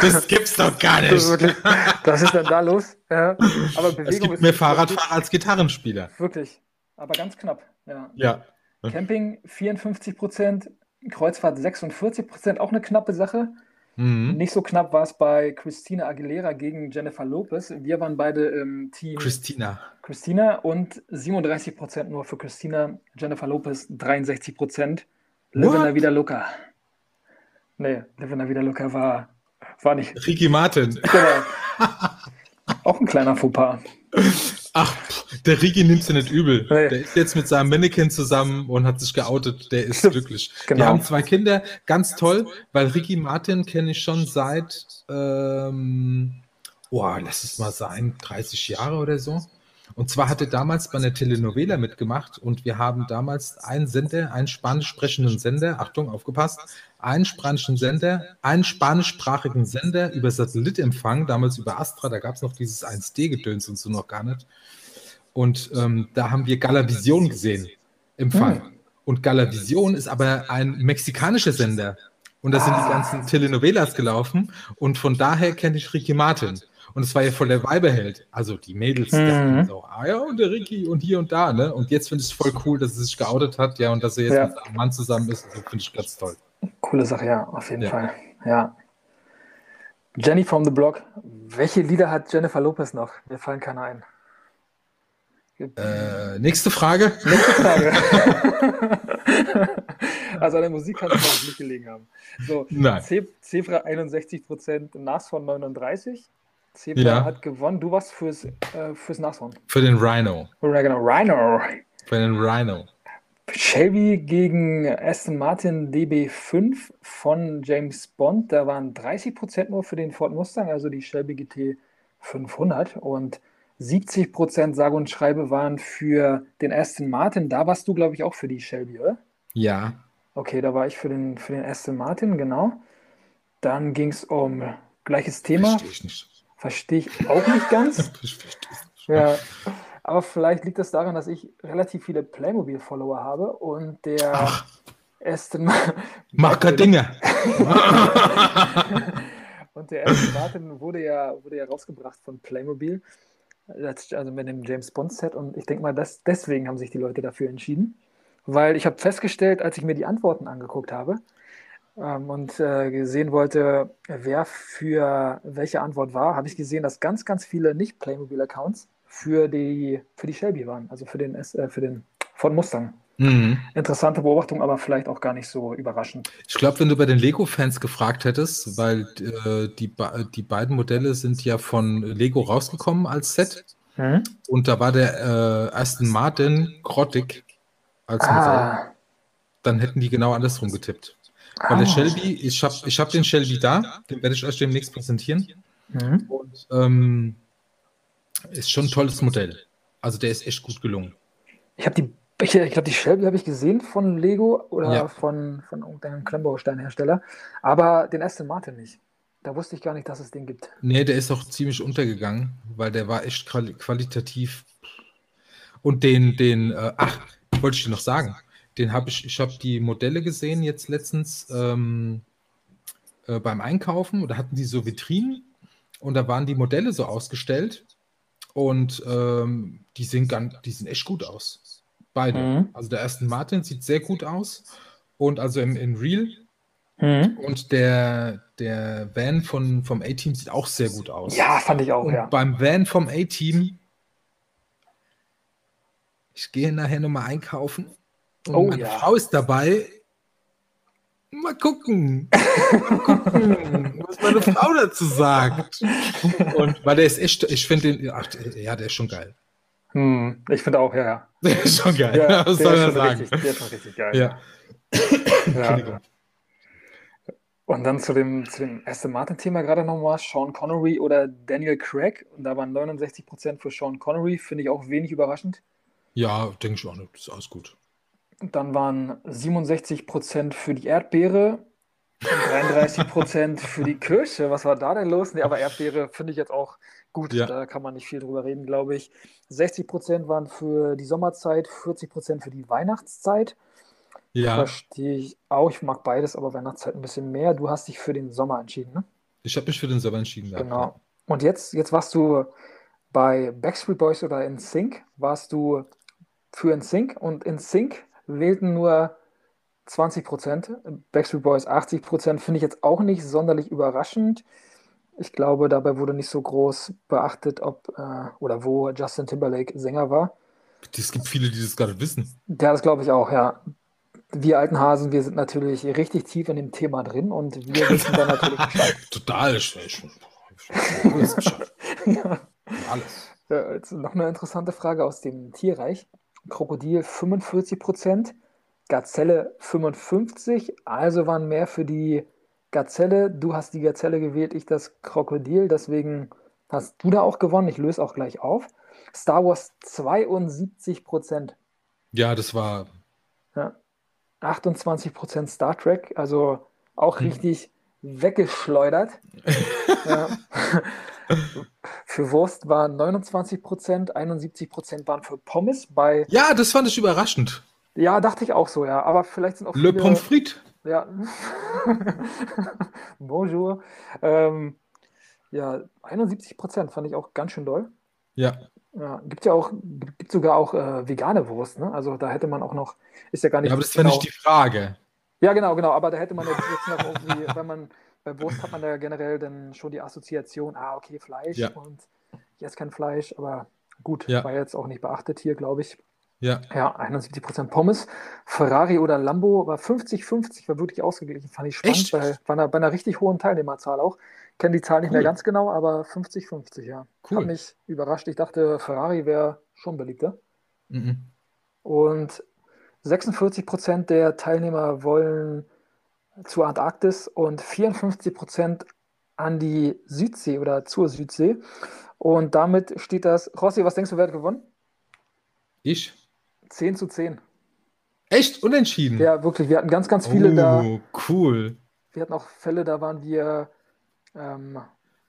Das gibt's doch gar Das ist, nicht. was ist denn da los? Ja, aber Bewegung Es gibt ist mehr Fahrradfahrer als Gitarrenspieler. Wirklich, aber ganz knapp. Ja. Ja. Camping 54 Prozent, Kreuzfahrt 46 Prozent, auch eine knappe Sache. Mhm. Nicht so knapp war es bei Christina Aguilera gegen Jennifer Lopez. Wir waren beide im Team Christina. Christina und 37 Prozent nur für Christina. Jennifer Lopez 63 Prozent. Live in What? la Vida Loca. Nee, Live in la Vida Loca war, war nicht. Ricky Martin. Genau. Auch ein kleiner Fauxpas. Ach, der Ricky nimmt's ja nicht übel. Nee. Der ist jetzt mit seinem Mannequin zusammen und hat sich geoutet. Der ist glücklich. Genau. Wir haben zwei Kinder, ganz toll, weil Ricky Martin kenne ich schon seit, ähm, oh, lass es mal sein, 30 Jahre oder so. Und zwar hat er damals bei einer Telenovela mitgemacht und wir haben damals einen Sender, einen spanisch sprechenden Sender, Achtung, aufgepasst, einen spanischen Sender, einen spanischsprachigen Sender über Satellitempfang, damals über Astra, da gab es noch dieses 1D-Gedöns und so noch gar nicht. Und ähm, da haben wir Galavision gesehen, Empfang. Hm. Und Galavision ist aber ein mexikanischer Sender. Und da sind die Ah. ganzen Telenovelas gelaufen. Und von daher kenne ich Ricky Martin. Und es war ja voll der Weibeheld. Also die Mädels Mhm. dachten so, ah ja, und der Ricky und hier und da, ne? Und jetzt finde ich es voll cool, dass er sich geoutet hat, ja, und dass er jetzt Ja. mit einem Mann zusammen ist. Also finde ich ganz toll. Coole Sache, ja, auf jeden Ja. Fall. Ja. Jenny from the Block. Welche Lieder hat Jennifer Lopez noch? Mir fallen keine ein. Äh, nächste Frage. Nächste Frage. also an der Musik kann es nicht gelegen haben. So, Nein. Ze Zebra 61%, Nashorn 39. Zebra Ja. hat gewonnen. Du warst fürs, äh, fürs Nashorn. Für den Rhino. Oder genau, Rhino. Für den Rhino. Shelby gegen Aston Martin DB5 von James Bond. Da waren 30% nur für den Ford Mustang, also die Shelby GT 500. Und 70% sage und schreibe waren für den Aston Martin. Da warst du, glaube ich, auch für die Shelby, oder? Ja. Okay, da war ich für den, für den Aston Martin, genau. Dann ging es um gleiches Thema. Verstehe ich nicht. Verstehe ich auch nicht ganz. Ja, aber vielleicht liegt das daran, dass ich relativ viele Playmobil-Follower habe und der Ach, Aston Martin. mach kein Dinger. Und der Aston Martin wurde ja, wurde ja rausgebracht von Playmobil, also mit dem James Bond Set. Und ich denke mal, dass deswegen haben sich die Leute dafür entschieden. Weil ich habe festgestellt, als ich mir die Antworten angeguckt habe, und äh, sehen wollte, wer für welche Antwort war, habe ich gesehen, dass ganz, ganz viele Nicht-Playmobil-Accounts für die, für die Shelby waren, also für den, äh, für den Ford Mustang. Mhm. Interessante Beobachtung, aber vielleicht auch gar nicht so überraschend. Ich glaube, wenn du bei den Lego-Fans gefragt hättest, weil äh, die, die beiden Modelle sind ja von Lego rausgekommen als Set. Mhm. Und da war der äh, Aston Martin grottig als ah. Modell. Dann hätten die genau andersrum getippt. Weil der ah. Shelby, ich habe ich hab den Shelby da, den werde ich euch demnächst präsentieren. Mhm. Und ähm, ist schon ein tolles Modell. Also der ist echt gut gelungen. Ich habe die, ich, ich glaube, die Shelby habe ich gesehen von Lego oder ja. von, von irgendeinem Klemmbausteinhersteller, aber den Aston Martin nicht. Da wusste ich gar nicht, dass es den gibt. Nee, der ist auch ziemlich untergegangen, weil der war echt qualitativ. Und den, den, äh, ach, wollte ich dir noch sagen, den habe ich, ich habe die Modelle gesehen jetzt letztens ähm, äh, beim Einkaufen und da hatten die so Vitrinen und da waren die Modelle so ausgestellt und ähm, die, sehen ganz, die sehen echt gut aus. Beide. Mhm. Also der erste Martin sieht sehr gut aus und also im, in Real Mhm. Und der, der Van von, vom A-Team sieht auch sehr gut aus. Ja, fand ich auch, und ja. Beim Van vom A-Team, ich gehe nachher nochmal einkaufen. Und oh, meine ja. Frau ist dabei. Mal gucken. Mal gucken, was meine Frau dazu sagt. Und weil der ist echt, ich finde den, ach, ja, der ist schon geil. Hm, ich finde auch, ja, ja. Der ist schon geil. Ja, was soll man sagen? Richtig, der ist schon richtig geil. Ja. ja. Und dann zu dem, zu dem Aston Martin-Thema gerade nochmal, Sean Connery oder Daniel Craig. Und da waren 69% für Sean Connery, finde ich auch wenig überraschend. Ja, denke ich auch, das ist alles gut. Dann waren 67% für die Erdbeere und 33% für die Kirsche. Was war da denn los? Nee, aber Erdbeere finde ich jetzt auch gut. Ja. Da kann man nicht viel drüber reden, glaube ich. 60% waren für die Sommerzeit, 40% für die Weihnachtszeit. Ja. Verstehe ich auch. Ich mag beides, aber Weihnachtszeit ein bisschen mehr. Du hast dich für den Sommer entschieden, ne? Ich habe mich für den Sommer entschieden. Genau. Ja. Und jetzt, jetzt warst du bei Backstreet Boys oder in Sync, warst du für in Sync und in Sync wählten nur 20 Prozent, Backstreet Boys 80 Prozent, finde ich jetzt auch nicht sonderlich überraschend. Ich glaube, dabei wurde nicht so groß beachtet, ob äh, oder wo Justin Timberlake Sänger war. Es gibt viele, die das gar nicht wissen. Ja, das glaube ich auch, ja wir alten Hasen, wir sind natürlich richtig tief in dem Thema drin und wir wissen dann natürlich Bescheid. Total. Alles ja. Alles. Ja, jetzt noch eine interessante Frage aus dem Tierreich. Krokodil 45 Prozent, Gazelle 55, also waren mehr für die Gazelle. Du hast die Gazelle gewählt, ich das Krokodil, deswegen hast du da auch gewonnen. Ich löse auch gleich auf. Star Wars 72 Prozent. Ja, das war. Ja. 28% Star Trek, also auch hm. richtig weggeschleudert. Für Wurst waren 29%, 71% waren für Pommes. Bei ja, das fand ich überraschend. Ja, dachte ich auch so, ja. Aber vielleicht sind auch Le Pommes frites. Ja. Bonjour. Ähm, ja, 71% fand ich auch ganz schön doll. Ja. Ja, gibt ja auch, gibt sogar auch äh, vegane Wurst, ne? Also da hätte man auch noch, ist ja gar nicht. Ja, aber das ist genau, ja nicht die Frage. Ja, genau, genau, aber da hätte man jetzt, jetzt noch irgendwie, wenn man, bei Wurst hat man da generell dann schon die Assoziation, ah, okay, Fleisch ja. und ich esse kein Fleisch, aber gut, ja. war jetzt auch nicht beachtet hier, glaube ich. Ja. Ja, 71% Pommes. Ferrari oder Lambo war 50-50, war wirklich ausgeglichen. Fand ich spannend, Echt? weil bei einer, bei einer richtig hohen Teilnehmerzahl auch. Kenne die Zahl nicht cool. mehr ganz genau, aber 50-50, ja. Cool. Hat mich überrascht. Ich dachte, Ferrari wäre schon beliebter. Mhm. Und 46% der Teilnehmer wollen zur Antarktis und 54% an die Südsee oder zur Südsee. Und damit steht das. Rossi, was denkst du, wer hat gewonnen? Ich. 10 zu 10. Echt? Unentschieden? Ja, wirklich. Wir hatten ganz, ganz viele oh, da. cool. Wir hatten auch Fälle, da waren wir ähm,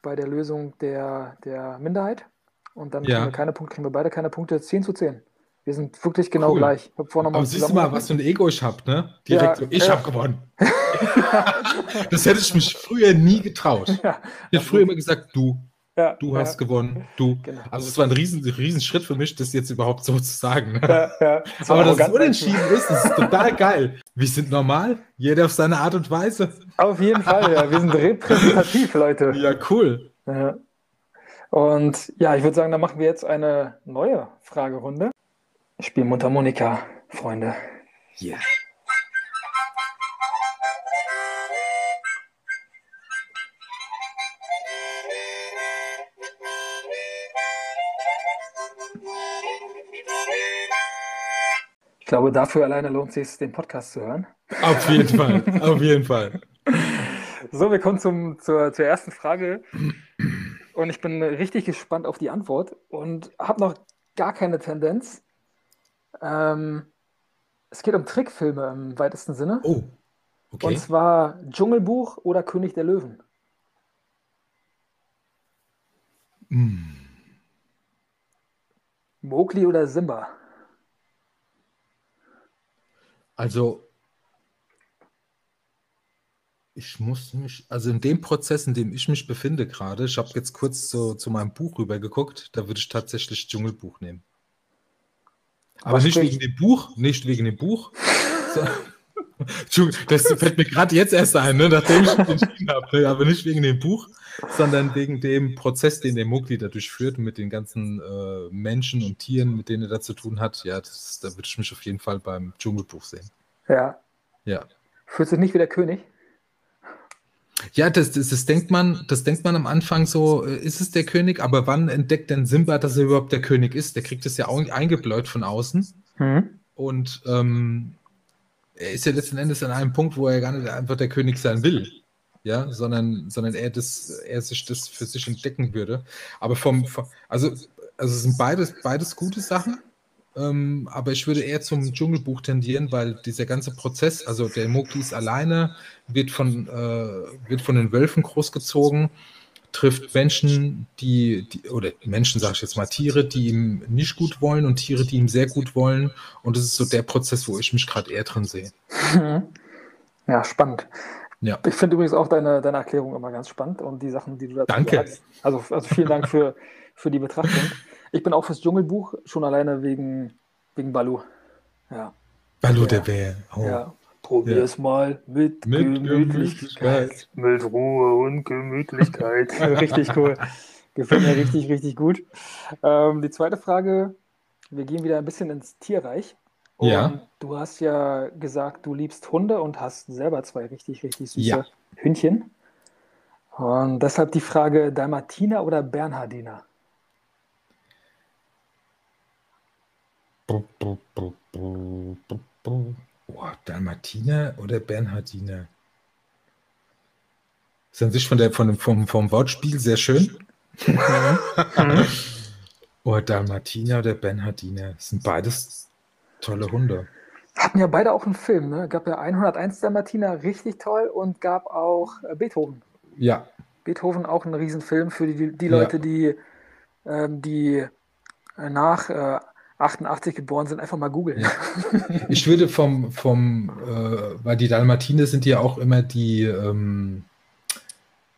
bei der Lösung der, der Minderheit. Und dann ja. kriegen wir keine Punkte, kriegen wir beide keine Punkte. 10 zu 10. Wir sind wirklich genau cool. gleich. Ich Aber siehst du mal, was für ein Ego ich habe, ne? Direkt ja, so, ich ja. habe gewonnen. das hätte ich mich früher nie getraut. Ja. Ich hätte früher immer gesagt, du. ja, du ja. hast gewonnen, du. Genau. Also es war ein riesen, riesen Schritt für mich, das jetzt überhaupt so zu sagen. Ja, ja. Das Aber dass es unentschieden ist, das ist total geil. Wir sind normal, jeder auf seine Art und Weise. Auf jeden Fall, ja. Wir sind repräsentativ, Leute. Ja, cool. Und ja, ich würde sagen, dann machen wir jetzt eine neue Fragerunde. Spiel Mundharmonika, Freunde. Ja. Yeah. Ich glaube, dafür alleine lohnt es sich, den Podcast zu hören. Auf jeden Fall, auf jeden Fall. So, wir kommen zum, zur, zur ersten Frage. Und ich bin richtig gespannt auf die Antwort und habe noch gar keine Tendenz. Ähm, es geht um Trickfilme im weitesten Sinne. Oh, okay. Und zwar Dschungelbuch oder König der Löwen. Mm. Mowgli oder Simba? Also, ich muss mich, also in dem Prozess, in dem ich mich befinde gerade, ich habe jetzt kurz zu, zu meinem Buch rübergeguckt, da würde ich tatsächlich Dschungelbuch nehmen. Aber Was nicht wegen dem Buch, nicht wegen dem Buch. das fällt mir gerade jetzt erst ein, ne, nachdem ich entschieden habe, ne, aber nicht wegen dem Buch, sondern wegen dem Prozess, den der Mowgli da durchführt, mit den ganzen äh, Menschen und Tieren, mit denen er da zu tun hat. Ja, das, da würde ich mich auf jeden Fall beim Dschungelbuch sehen. Ja. Ja. Fühlt sich nicht wie der König? Ja, das, das, das, denkt man, das denkt man am Anfang so, äh, ist es der König, aber wann entdeckt denn Simba, dass er überhaupt der König ist? Der kriegt es ja auch eingebläut von außen. Mhm. Und ähm, er ist ja letzten Endes an einem Punkt, wo er gar nicht einfach der König sein will ja, sondern, sondern er, das, er sich das für sich entdecken würde. Aber vom, vom also, also es sind beides, beides gute Sachen, ähm, aber ich würde eher zum Dschungelbuch tendieren, weil dieser ganze Prozess, also der Mowgli ist alleine, wird von, äh, wird von den Wölfen großgezogen, trifft Menschen, die, die oder Menschen, sage ich jetzt mal, Tiere, die ihm nicht gut wollen und Tiere, die ihm sehr gut wollen. Und das ist so der Prozess, wo ich mich gerade eher drin sehe. Ja, spannend. Ja. Ich finde übrigens auch deine, deine Erklärung immer ganz spannend und die Sachen, die du dazu Danke. sagst. Also, also vielen Dank für, für die Betrachtung. Ich bin auch fürs Dschungelbuch, schon alleine wegen, wegen Balu. Ja. Balu ja. der Bär. Oh. Ja. Probier es mal mit, mit Gemütlichkeit. Gemütlichkeit. Mit Ruhe und Gemütlichkeit. richtig cool. Gefällt mir richtig, richtig gut. Ähm, die zweite Frage, wir gehen wieder ein bisschen ins Tierreich. Und ja. du hast ja gesagt, du liebst Hunde und hast selber zwei richtig, richtig süße ja. Hündchen. Und deshalb die Frage: Dalmatiner oder Bernhardiner? Oh, Dalmatiner oder Bernhardiner? Ist an sich von der, von dem, vom, vom Wortspiel sehr schön. Mhm. oh, Dalmatiner oder Bernhardiner? Das sind beides Tolle Hunde. Hatten ja beide auch einen Film, ne? Gab ja 101 der Martina, richtig toll, und gab auch äh, Beethoven. Ja. Beethoven auch ein Riesenfilm für die, die Leute, ja. die, ähm, die äh, nach äh, 88 geboren sind, einfach mal googeln. Ja. Ich würde vom, vom äh, weil die Dalmatine sind ja auch immer die, ähm,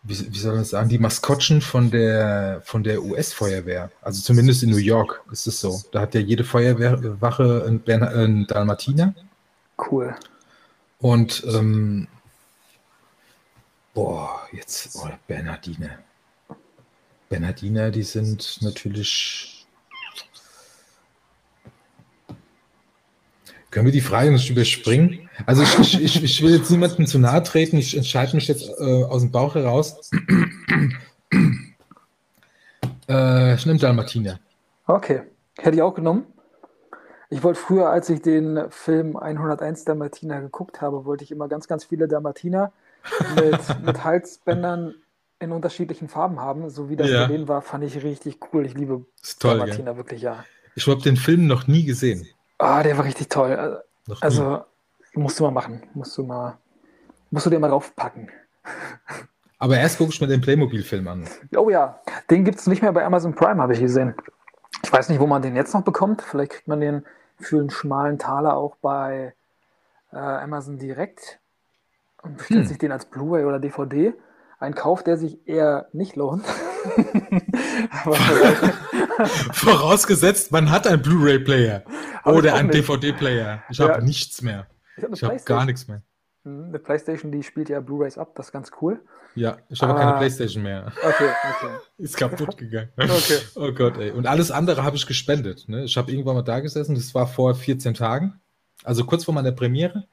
wie, wie soll man sagen, die Maskottchen von der, von der US-Feuerwehr. Also zumindest in New York ist es so. Da hat ja jede Feuerwehrwache einen, einen Dalmatiner. Cool. Und, ähm, boah, jetzt, oh, Bernhardiner. Bernhardiner, die sind natürlich Können wir die Frage nicht überspringen? Also ich, ich, ich will jetzt niemandem zu nahe treten, ich entscheide mich jetzt äh, aus dem Bauch heraus. äh, ich nehme Dalmatiner. Okay, hätte ich auch genommen. Ich wollte früher, als ich den Film 101 Dalmatiner geguckt habe, wollte ich immer ganz, ganz viele Dalmatiner mit, mit Halsbändern in unterschiedlichen Farben haben. So wie das ja. bei denen war, fand ich richtig cool. Ich liebe toll, Dalmatiner, gell? wirklich, ja. Ich habe den Film noch nie gesehen. Ah, der war richtig toll. Noch also, musst du mal machen. Musst du mal, musst du dir mal raufpacken. Aber erst gucke ich mir den Playmobil-Film an. Oh ja, den gibt es nicht mehr bei Amazon Prime, habe ich gesehen. Ich weiß nicht, wo man den jetzt noch bekommt. Vielleicht kriegt man den für einen schmalen Taler auch bei äh, Amazon direkt und bestellt hm. sich den als Blu-ray oder DVD. Ein Kauf, der sich eher nicht lohnt. Vorausgesetzt, man hat einen Blu-ray-Player oder einen DVD-Player. Ich habe ja. nichts mehr. Ich habe hab gar nichts mehr. Hm, eine Playstation, die spielt ja Blu-rays ab, das ist ganz cool. Ja, ich habe ah, keine Playstation mehr. Okay, okay. ist kaputt gegangen. Okay. Oh Gott, ey. Und alles andere habe ich gespendet. Ne? Ich habe irgendwann mal da gesessen, das war vor 14 Tagen, also kurz vor meiner Premiere.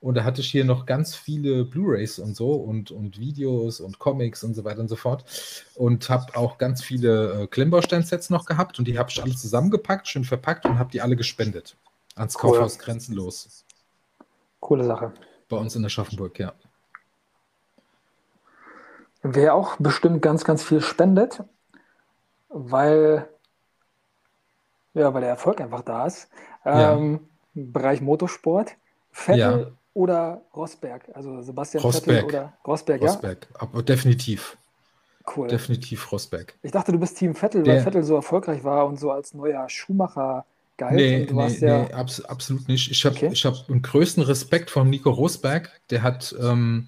Und da hatte ich hier noch ganz viele Blu-rays und so und, und Videos und Comics und so weiter und so fort. Und habe auch ganz viele äh, Klemmbaustein-Sets noch gehabt und die habe ich alle zusammengepackt, schön verpackt und habe die alle gespendet. Ans cool. Kaufhaus Grenzenlos. Coole Sache. Bei uns in der Schaffenburg, ja. Wer auch bestimmt ganz, ganz viel spendet, weil, ja, weil der Erfolg einfach da ist. Ähm, ja. Bereich Motorsport. Vettel ja. Oder Rosberg? Also Sebastian Rosberg. Vettel oder Rosberg, ja? Rosberg, aber definitiv. Cool. Definitiv Rosberg. Ich dachte, du bist Team Vettel, der, weil Vettel so erfolgreich war und so als neuer Schuhmacher galt. Nee, nee, ja nee abs absolut nicht. Ich habe okay. hab den größten Respekt von Nico Rosberg. Der hat, ähm,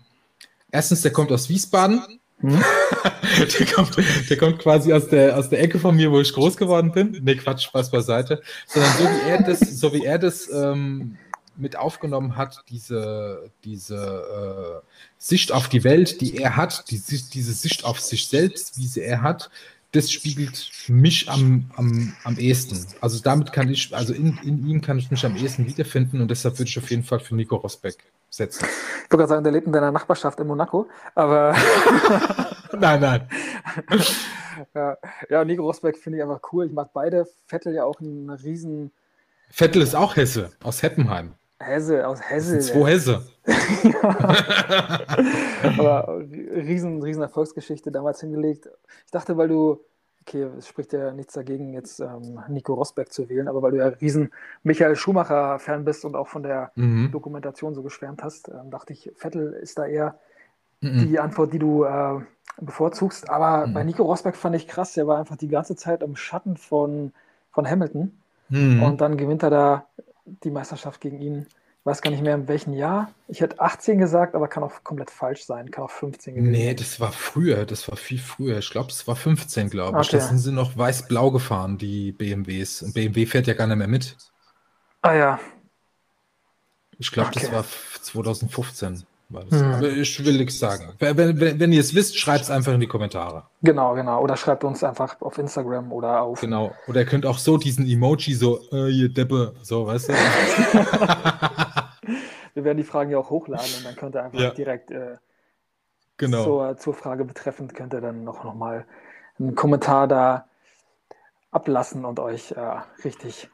erstens, der kommt aus Wiesbaden. Hm? der, kommt, der kommt quasi aus der, aus der Ecke von mir, wo ich groß geworden bin. Nee, Quatsch, Spaß beiseite. Sondern so wie er das, so wie er das ähm, mit aufgenommen hat, diese, diese äh, Sicht auf die Welt, die er hat, die, diese Sicht auf sich selbst, wie sie er hat, das spiegelt mich am, am, am ehesten. Also damit kann ich, also in, in ihm kann ich mich am ehesten wiederfinden und deshalb würde ich auf jeden Fall für Nico Rosbeck setzen. Ich würde gerade sagen, der lebt in deiner Nachbarschaft in Monaco, aber. nein, nein. ja, ja, Nico Rosbeck finde ich einfach cool. Ich mag beide. Vettel ja auch ein riesen. Vettel ist auch Hesse, aus Heppenheim. Hesse, aus Hesse. Zwei Hesse. Aber riesen, riesen Erfolgsgeschichte damals hingelegt. Ich dachte, weil du, okay, es spricht ja nichts dagegen, jetzt ähm, Nico Rosberg zu wählen, aber weil du ja riesen Michael Schumacher-Fan bist und auch von der mhm. Dokumentation so geschwärmt hast, ähm, dachte ich, Vettel ist da eher mhm. die Antwort, die du äh, bevorzugst. Aber mhm. bei Nico Rosberg fand ich krass, der war einfach die ganze Zeit im Schatten von, von Hamilton. Mhm. Und dann gewinnt er da die Meisterschaft gegen ihn. Ich weiß gar nicht mehr in welchem Jahr. Ich hätte 18 gesagt, aber kann auch komplett falsch sein. Kann auch 15 gewesen Nee, das war früher. Das war viel früher. Ich glaube, es war 15, glaube ich. Okay. Da sind sie noch weiß-blau gefahren, die BMWs. Und BMW fährt ja gar nicht mehr mit. Ah ja. Ich glaube, okay. das war 2015. Hm. Aber ich will nichts sagen. Wenn, wenn, wenn ihr es wisst, schreibt es einfach in die Kommentare. Genau, genau. Oder schreibt uns einfach auf Instagram oder auf. Genau. Oder ihr könnt auch so diesen Emoji so, äh, ihr Deppe, so, weißt du? Wir werden die Fragen ja auch hochladen und dann könnt ihr einfach ja. direkt äh, genau. zur, zur Frage betreffend, könnt ihr dann noch, noch mal einen Kommentar da ablassen und euch äh, richtig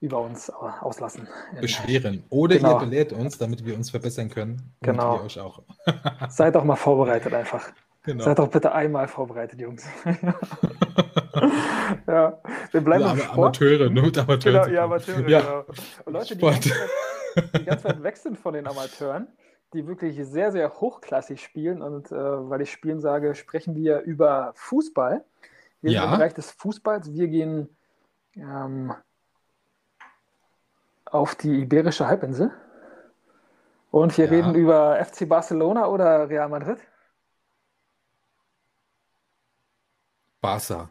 über uns auslassen. Beschweren. Oder genau. ihr belehrt uns, damit wir uns verbessern können. Genau. Euch auch. Seid doch mal vorbereitet einfach. Genau. Seid doch bitte einmal vorbereitet, Jungs. ja, wir bleiben ja, im Sport. Amateure, nur mit Amateuren. Genau, ja, Amateure, ja. genau. Und Leute, die ganz, weit, die ganz, weit, weg sind von den Amateuren, die wirklich sehr, sehr hochklassig spielen und äh, weil ich spielen sage, sprechen wir über Fußball. Wir ja. sind im Bereich des Fußballs. Wir gehen ähm, auf die Iberische Halbinsel. Und wir ja. reden über FC Barcelona oder Real Madrid. Barca.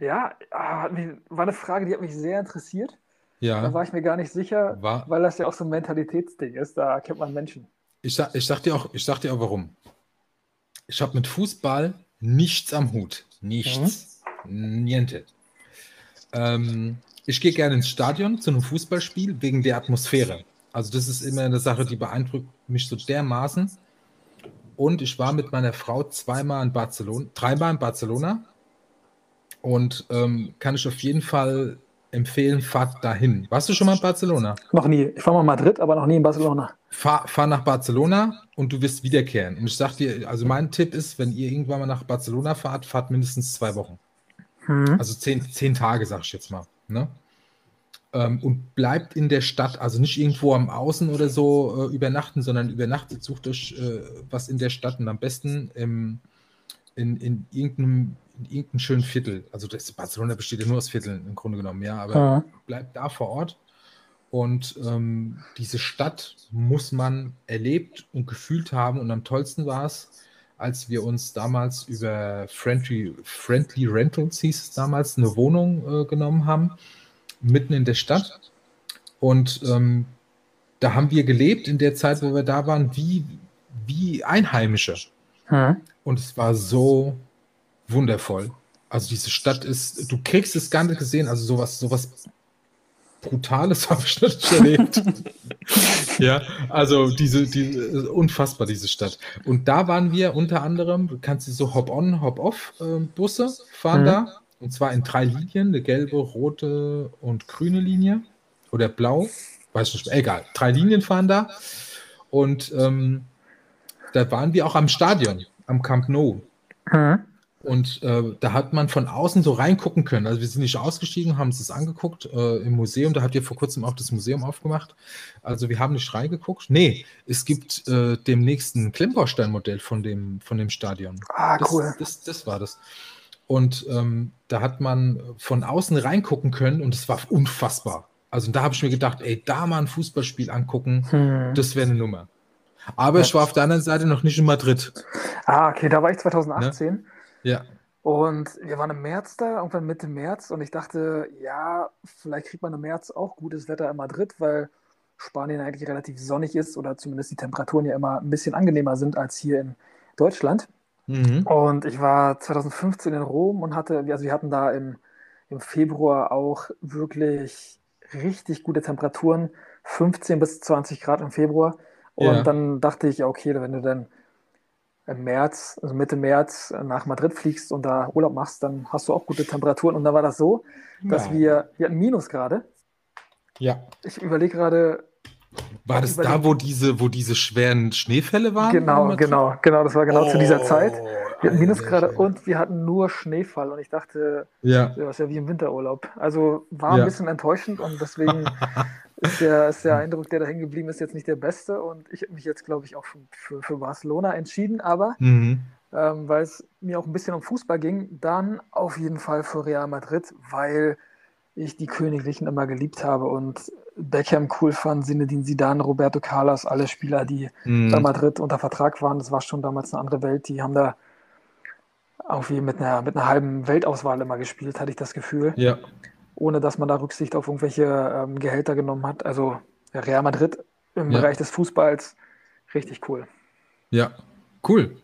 Ja, ah, war eine Frage, die hat mich sehr interessiert. Ja. Da war ich mir gar nicht sicher, war, weil das ja auch so ein Mentalitätsding ist. Da kennt man Menschen. Ich sag, ich sag, dir, auch, ich sag dir auch warum. Ich habe mit Fußball nichts am Hut. Nichts. Mhm. Niente. Ähm, ich gehe gerne ins Stadion zu einem Fußballspiel wegen der Atmosphäre. Also das ist immer eine Sache, die beeindruckt mich so dermaßen. Und ich war mit meiner Frau zweimal in Barcelona, dreimal in Barcelona. Und ähm, kann ich auf jeden Fall empfehlen, fahrt dahin. Warst du schon mal in Barcelona? Noch nie. Ich war mal in Madrid, aber noch nie in Barcelona. Fahr, fahr nach Barcelona und du wirst wiederkehren. Und ich sag dir, also mein Tipp ist, wenn ihr irgendwann mal nach Barcelona fahrt, fahrt mindestens zwei Wochen. Hm. Also zehn, zehn Tage, sag ich jetzt mal. Ne? Ähm, und bleibt in der Stadt, also nicht irgendwo am Außen oder so äh, übernachten, sondern übernachtet, sucht euch äh, was in der Stadt und am besten im, in, in, irgendeinem, in irgendeinem schönen Viertel. Also das Barcelona besteht ja nur aus Vierteln im Grunde genommen, ja, aber ja. bleibt da vor Ort. Und ähm, diese Stadt muss man erlebt und gefühlt haben. Und am tollsten war es, als wir uns damals über Friendly, Friendly Rentals, hieß es damals, eine Wohnung äh, genommen haben, mitten in der Stadt. Und ähm, da haben wir gelebt in der Zeit, wo wir da waren, wie, wie Einheimische. Hm. Und es war so wundervoll. Also diese Stadt ist, du kriegst es gar nicht gesehen, also sowas, sowas Brutales habe ich noch nicht erlebt. ja, also diese, die, unfassbar, diese Stadt. Und da waren wir unter anderem, du kannst du so Hop-on, Hop-off-Busse ähm, fahren mhm. da. Und zwar in drei Linien, eine gelbe, rote und grüne Linie. Oder blau, weiß nicht, egal. Drei Linien fahren da. Und ähm, da waren wir auch am Stadion, am Camp Nou. Mhm. Und äh, da hat man von außen so reingucken können. Also wir sind nicht ausgestiegen, haben uns das angeguckt äh, im Museum. Da habt ihr vor kurzem auch das Museum aufgemacht. Also wir haben nicht reingeguckt. Nee, es gibt äh, demnächst ein Klemmbaustein-Modell von dem, von dem Stadion. Ah, das, cool. Das, das war das. Und ähm, da hat man von außen reingucken können und es war unfassbar. Also da habe ich mir gedacht, ey, da mal ein Fußballspiel angucken, hm. das wäre eine Nummer. Aber ja. ich war auf der anderen Seite noch nicht in Madrid. Ah, okay, da war ich 2018. Ne? Ja. Und wir waren im März da, irgendwann Mitte März, und ich dachte, ja, vielleicht kriegt man im März auch gutes Wetter in Madrid, weil Spanien eigentlich relativ sonnig ist oder zumindest die Temperaturen ja immer ein bisschen angenehmer sind als hier in Deutschland. Mhm. Und ich war 2015 in Rom und hatte, also wir hatten da im, im Februar auch wirklich richtig gute Temperaturen, 15 bis 20 Grad im Februar. Und ja. dann dachte ich, okay, wenn du dann im März, also Mitte März nach Madrid fliegst und da Urlaub machst, dann hast du auch gute Temperaturen. Und dann war das so, dass ja. wir, wir hatten Minus gerade. Ja. Ich überlege gerade. War das da, wo diese, wo diese schweren Schneefälle waren? Genau, genau, genau. Das war genau oh, zu dieser Zeit. Wir hatten Minus gerade und wir hatten nur Schneefall. Und ich dachte, ja. das ist ja wie im Winterurlaub. Also war ein ja. bisschen enttäuschend und deswegen ist der, ist der Eindruck, der da hängen geblieben ist, jetzt nicht der beste. Und ich habe mich jetzt, glaube ich, auch für, für Barcelona entschieden, aber mhm. ähm, weil es mir auch ein bisschen um Fußball ging, dann auf jeden Fall für Real Madrid, weil ich die Königlichen immer geliebt habe und Beckham cool fand, Zinedine Zidane, Roberto Carlos, alle Spieler, die mhm. bei Madrid unter Vertrag waren. Das war schon damals eine andere Welt. Die haben da irgendwie mit einer, mit einer halben Weltauswahl immer gespielt, hatte ich das Gefühl. Ja ohne dass man da Rücksicht auf irgendwelche ähm, Gehälter genommen hat. Also Real Madrid im ja. Bereich des Fußballs richtig cool. Ja, cool.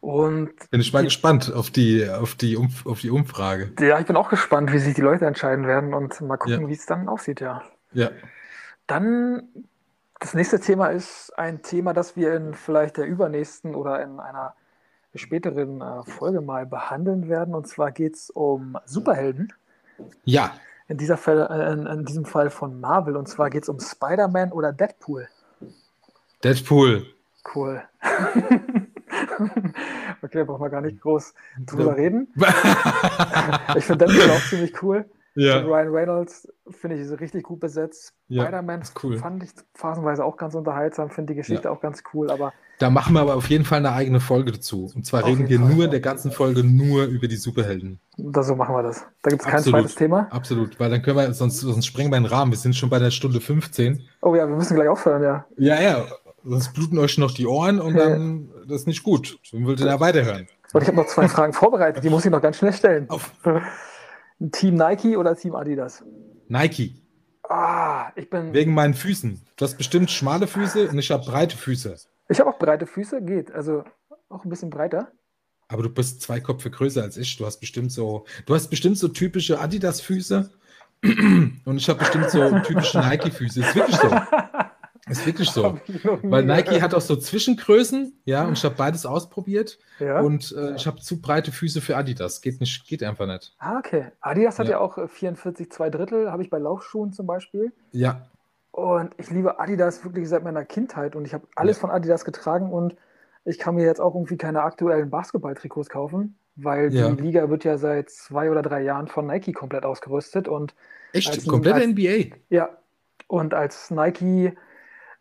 Und bin ich mal die, gespannt auf die, auf, die auf die Umfrage. Ja, ich bin auch gespannt, wie sich die Leute entscheiden werden und mal gucken, ja. wie es dann aussieht, ja. Ja. Dann das nächste Thema ist ein Thema, das wir in vielleicht der übernächsten oder in einer späteren äh, Folge mal behandeln werden. Und zwar geht es um Superhelden. Ja. In, dieser Fall, äh, in, in diesem Fall von Marvel. Und zwar geht es um Spider-Man oder Deadpool. Deadpool. Cool. okay, da brauchen wir gar nicht groß drüber reden. ich finde Deadpool auch ziemlich cool. Ja. Ryan Reynolds finde ich richtig gut besetzt. Ja, Spider-Man cool. fand ich phasenweise auch ganz unterhaltsam, finde die Geschichte ja. auch ganz cool, aber. Da machen wir aber auf jeden Fall eine eigene Folge dazu. Und zwar reden wir Fall, nur in der ganzen Folge nur über die Superhelden. So machen wir das. Da gibt es kein zweites Thema. Absolut, weil dann können wir, sonst, sonst sprengen wir den Rahmen. Wir sind schon bei der Stunde 15. Oh ja, wir müssen gleich aufhören, ja. Ja, ja. Sonst bluten euch noch die Ohren und dann das ist nicht gut. Dann wollt ihr da weiterhören. Und ich habe noch zwei Fragen vorbereitet, die muss ich noch ganz schnell stellen. Auf. Team Nike oder Team Adidas? Nike. Ah, ich bin. Wegen meinen Füßen. Du hast bestimmt schmale Füße und ich habe breite Füße. Ich habe auch breite Füße, geht. Also auch ein bisschen breiter. Aber du bist zwei Köpfe größer als ich. Du hast bestimmt so, du hast bestimmt so typische Adidas-Füße und ich habe bestimmt so typische Nike-Füße. Ist wirklich so. Ist wirklich so. Weil Nike hat auch so Zwischengrößen, ja, und ich habe beides ausprobiert. Ja. Und äh, ich habe zu breite Füße für Adidas. Geht nicht, geht einfach nicht. Ah, okay. Adidas hat ja, ja auch 44 2 Drittel, habe ich bei Laufschuhen zum Beispiel. Ja. Und ich liebe Adidas wirklich seit meiner Kindheit und ich habe alles ja. von Adidas getragen und ich kann mir jetzt auch irgendwie keine aktuellen Basketball-Trikots kaufen, weil ja. die Liga wird ja seit zwei oder drei Jahren von Nike komplett ausgerüstet und Echt? Komplette NBA? Ja. Und als Nike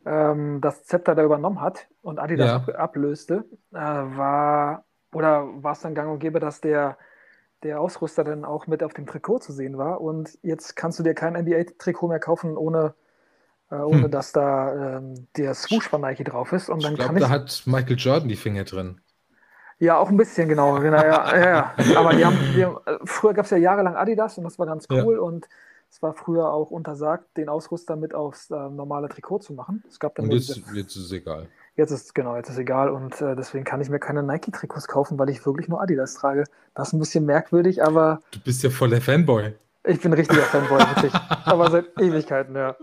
ähm, das Zepter da übernommen hat und Adidas ja. ablöste, äh, war oder war es dann gang und gäbe, dass der, der Ausrüster dann auch mit auf dem Trikot zu sehen war. Und jetzt kannst du dir kein NBA-Trikot mehr kaufen ohne äh, ohne hm. dass da ähm, der Swoosh von Nike drauf ist. Und dann ich glaube, kann ich, da hat Michael Jordan die Finger drin. Ja, auch ein bisschen, genau. genau ja, ja, ja. Aber die haben, die haben äh, früher gab es ja jahrelang Adidas und das war ganz cool. Ja. Und es war früher auch untersagt, den Ausrüster mit aufs äh, normale Trikot zu machen. Es gab dann und jetzt, jetzt ist es egal. Jetzt ist genau, jetzt ist egal und äh, deswegen kann ich mir keine Nike-Trikots kaufen, weil ich wirklich nur Adidas trage. Das ist ein bisschen merkwürdig, aber. Du bist ja voll der Fanboy. Ich bin richtiger Fanboy, wirklich. aber seit Ewigkeiten, ja.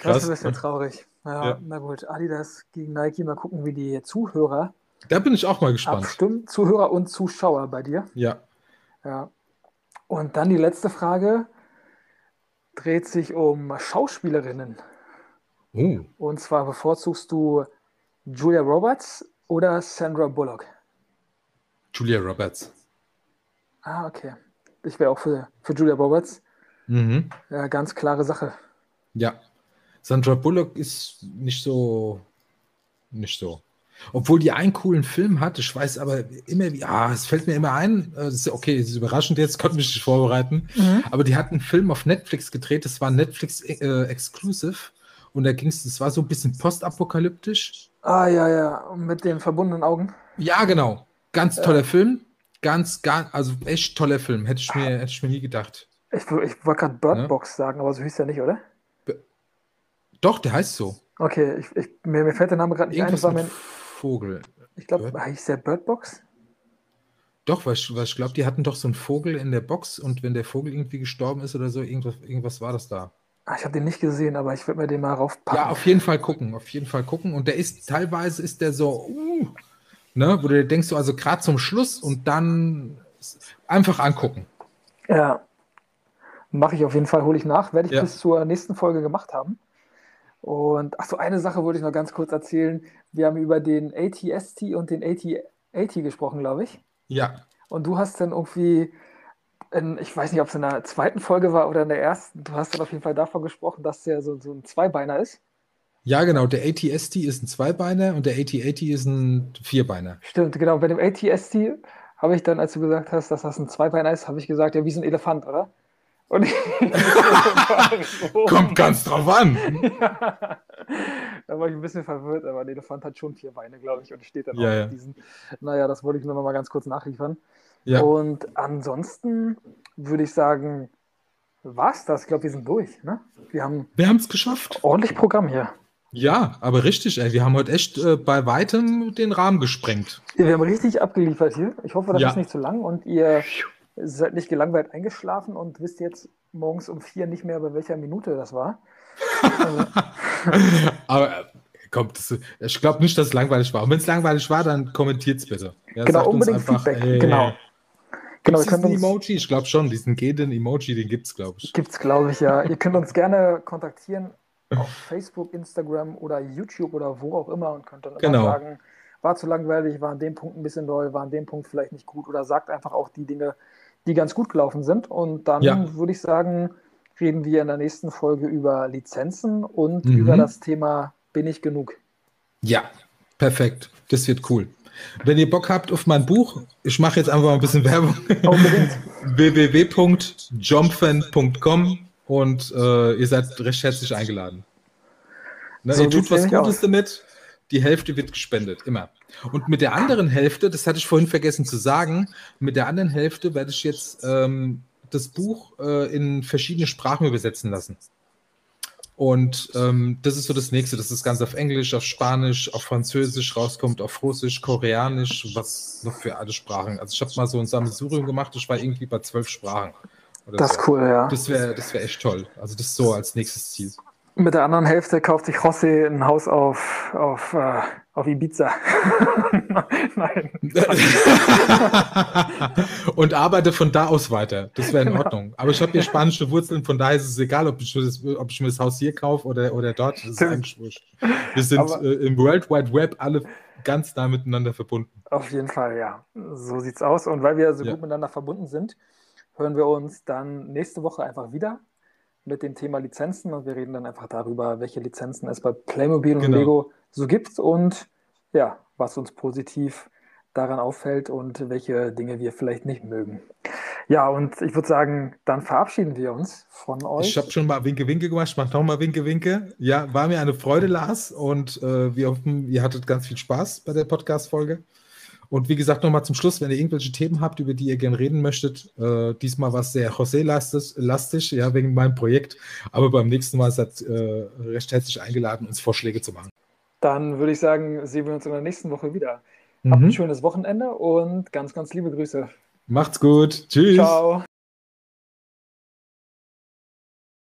Krass. Das ist ein bisschen traurig. Ja, ja, na gut, Adidas gegen Nike, mal gucken, wie die Zuhörer. Da bin ich auch mal gespannt. Abstimmen, Zuhörer und Zuschauer bei dir. Ja. Ja. Und dann die letzte Frage dreht sich um Schauspielerinnen. Uh. Und zwar bevorzugst du Julia Roberts oder Sandra Bullock? Julia Roberts. Ah, okay. Ich wäre auch für, für Julia Roberts. Mhm. Ja, ganz klare Sache. Ja. Sandra Bullock ist nicht so. Nicht so. Obwohl die einen coolen Film hat, ich weiß aber immer, wie, ah, es fällt mir immer ein, äh, okay, es ist überraschend jetzt, konnte mich nicht vorbereiten, mhm. aber die hat einen Film auf Netflix gedreht, das war Netflix äh, Exclusive und da ging es, das war so ein bisschen postapokalyptisch. Ah, ja, ja, mit den verbundenen Augen. Ja, genau. Ganz toller äh. Film. Ganz, ganz, also echt toller Film. Hätte ich mir, hätte ich mir nie gedacht. Ich, ich wollte gerade Birdbox ja? sagen, aber so hieß der nicht, oder? Doch, der heißt so. Okay, ich, ich, mir, mir fällt der Name gerade nicht Irgendwas ein. Mein, Vogel. Ich glaube, hieß der Birdbox? Doch, weil ich, weil ich glaube, die hatten doch so einen Vogel in der Box und wenn der Vogel irgendwie gestorben ist oder so, irgendwas, irgendwas war das da. Ah, ich habe den nicht gesehen, aber ich würde mir den mal raufpacken. Ja, auf jeden Fall gucken, auf jeden Fall gucken. Und der ist, teilweise ist der so, uh, ne, wo du denkst, so, also gerade zum Schluss und dann einfach angucken. Ja, mache ich auf jeden Fall, hole ich nach, werde ich ja. bis zur nächsten Folge gemacht haben. Und ach so, eine Sache wollte ich noch ganz kurz erzählen. Wir haben über den ATST und den AT80 gesprochen, glaube ich. Ja. Und du hast dann irgendwie, in, ich weiß nicht, ob es in der zweiten Folge war oder in der ersten, du hast dann auf jeden Fall davon gesprochen, dass der so, so ein Zweibeiner ist. Ja, genau. Der ATST ist ein Zweibeiner und der AT80 ist ein Vierbeiner. Stimmt, genau. Bei dem ATST habe ich dann, als du gesagt hast, dass das ein Zweibeiner ist, habe ich gesagt, ja, wie so ein Elefant, oder? Und Kommt ganz drauf an. ja. Da war ich ein bisschen verwirrt, aber ein Elefant hat schon vier Beine, glaube ich, und steht dann ja, auch ja. mit diesen. Naja, das wollte ich nur noch mal ganz kurz nachliefern. Ja. Und ansonsten würde ich sagen, war es das. Ich glaube, wir sind durch. Ne? Wir haben es geschafft. Ordentlich Programm hier. Ja, aber richtig, ey. Wir haben heute echt äh, bei weitem den Rahmen gesprengt. Ja, wir haben richtig abgeliefert hier. Ich hoffe, das ist nicht zu lang und ihr seid nicht gelangweilt eingeschlafen und wisst jetzt morgens um vier nicht mehr, bei welcher Minute das war. also. Aber äh, kommt, ich glaube nicht, dass es langweilig war. Und wenn es langweilig war, dann kommentiert es bitte. Ja, genau, unbedingt einfach, Feedback. Ey, genau. Genau, diesen uns, Emoji? Ich glaube schon, diesen gehenden Emoji, den gibt es, glaube ich. Gibt es, glaube ich, ja. ihr könnt uns gerne kontaktieren auf Facebook, Instagram oder YouTube oder wo auch immer und könnt dann immer genau. sagen, war zu langweilig, war an dem Punkt ein bisschen doll, war an dem Punkt vielleicht nicht gut oder sagt einfach auch die Dinge, die ganz gut gelaufen sind. Und dann ja. würde ich sagen, reden wir in der nächsten Folge über Lizenzen und mhm. über das Thema Bin ich genug? Ja, perfekt. Das wird cool. Wenn ihr Bock habt auf mein Buch, ich mache jetzt einfach mal ein bisschen Werbung. www.jumpfan.com und äh, ihr seid recht herzlich eingeladen. Ne, so ihr tut was Gutes aus. damit die Hälfte wird gespendet, immer. Und mit der anderen Hälfte, das hatte ich vorhin vergessen zu sagen, mit der anderen Hälfte werde ich jetzt ähm, das Buch äh, in verschiedene Sprachen übersetzen lassen. Und ähm, das ist so das nächste, dass das Ganze auf Englisch, auf Spanisch, auf Französisch rauskommt, auf Russisch, Koreanisch, was noch für alle Sprachen. Also ich habe mal so ein Sammelsurium gemacht, ich war irgendwie bei zwölf Sprachen. das ist so. cool, ja. Das wäre das wär echt toll. Also das so als nächstes Ziel. Mit der anderen Hälfte kauft sich José ein Haus auf, auf, äh, auf Ibiza. Nein. Und arbeite von da aus weiter. Das wäre in genau. Ordnung. Aber ich habe hier spanische Wurzeln, von daher ist es egal, ob ich, das, ob ich mir das Haus hier kaufe oder, oder dort. Das ist eigentlich wurscht. Wir sind äh, im World Wide Web alle ganz nah miteinander verbunden. Auf jeden Fall, ja. So sieht's aus. Und weil wir so ja. gut miteinander verbunden sind, hören wir uns dann nächste Woche einfach wieder mit dem Thema Lizenzen und wir reden dann einfach darüber, welche Lizenzen es bei Playmobil und genau. Lego so gibt und ja, was uns positiv daran auffällt und welche Dinge wir vielleicht nicht mögen. Ja, und ich würde sagen, dann verabschieden wir uns von euch. Ich habe schon mal Winke Winke gemacht, ich mache nochmal Winke Winke. Ja, war mir eine Freude, Lars, und äh, wir hoffen, ihr hattet ganz viel Spaß bei der Podcast-Folge. Und wie gesagt, nochmal zum Schluss, wenn ihr irgendwelche Themen habt, über die ihr gerne reden möchtet, äh, diesmal war es sehr José-lastig, ja, wegen meinem Projekt, aber beim nächsten Mal seid äh, recht herzlich eingeladen, uns Vorschläge zu machen. Dann würde ich sagen, sehen wir uns in der nächsten Woche wieder. Mhm. Habt ein schönes Wochenende und ganz, ganz liebe Grüße. Macht's gut. Tschüss. Ciao.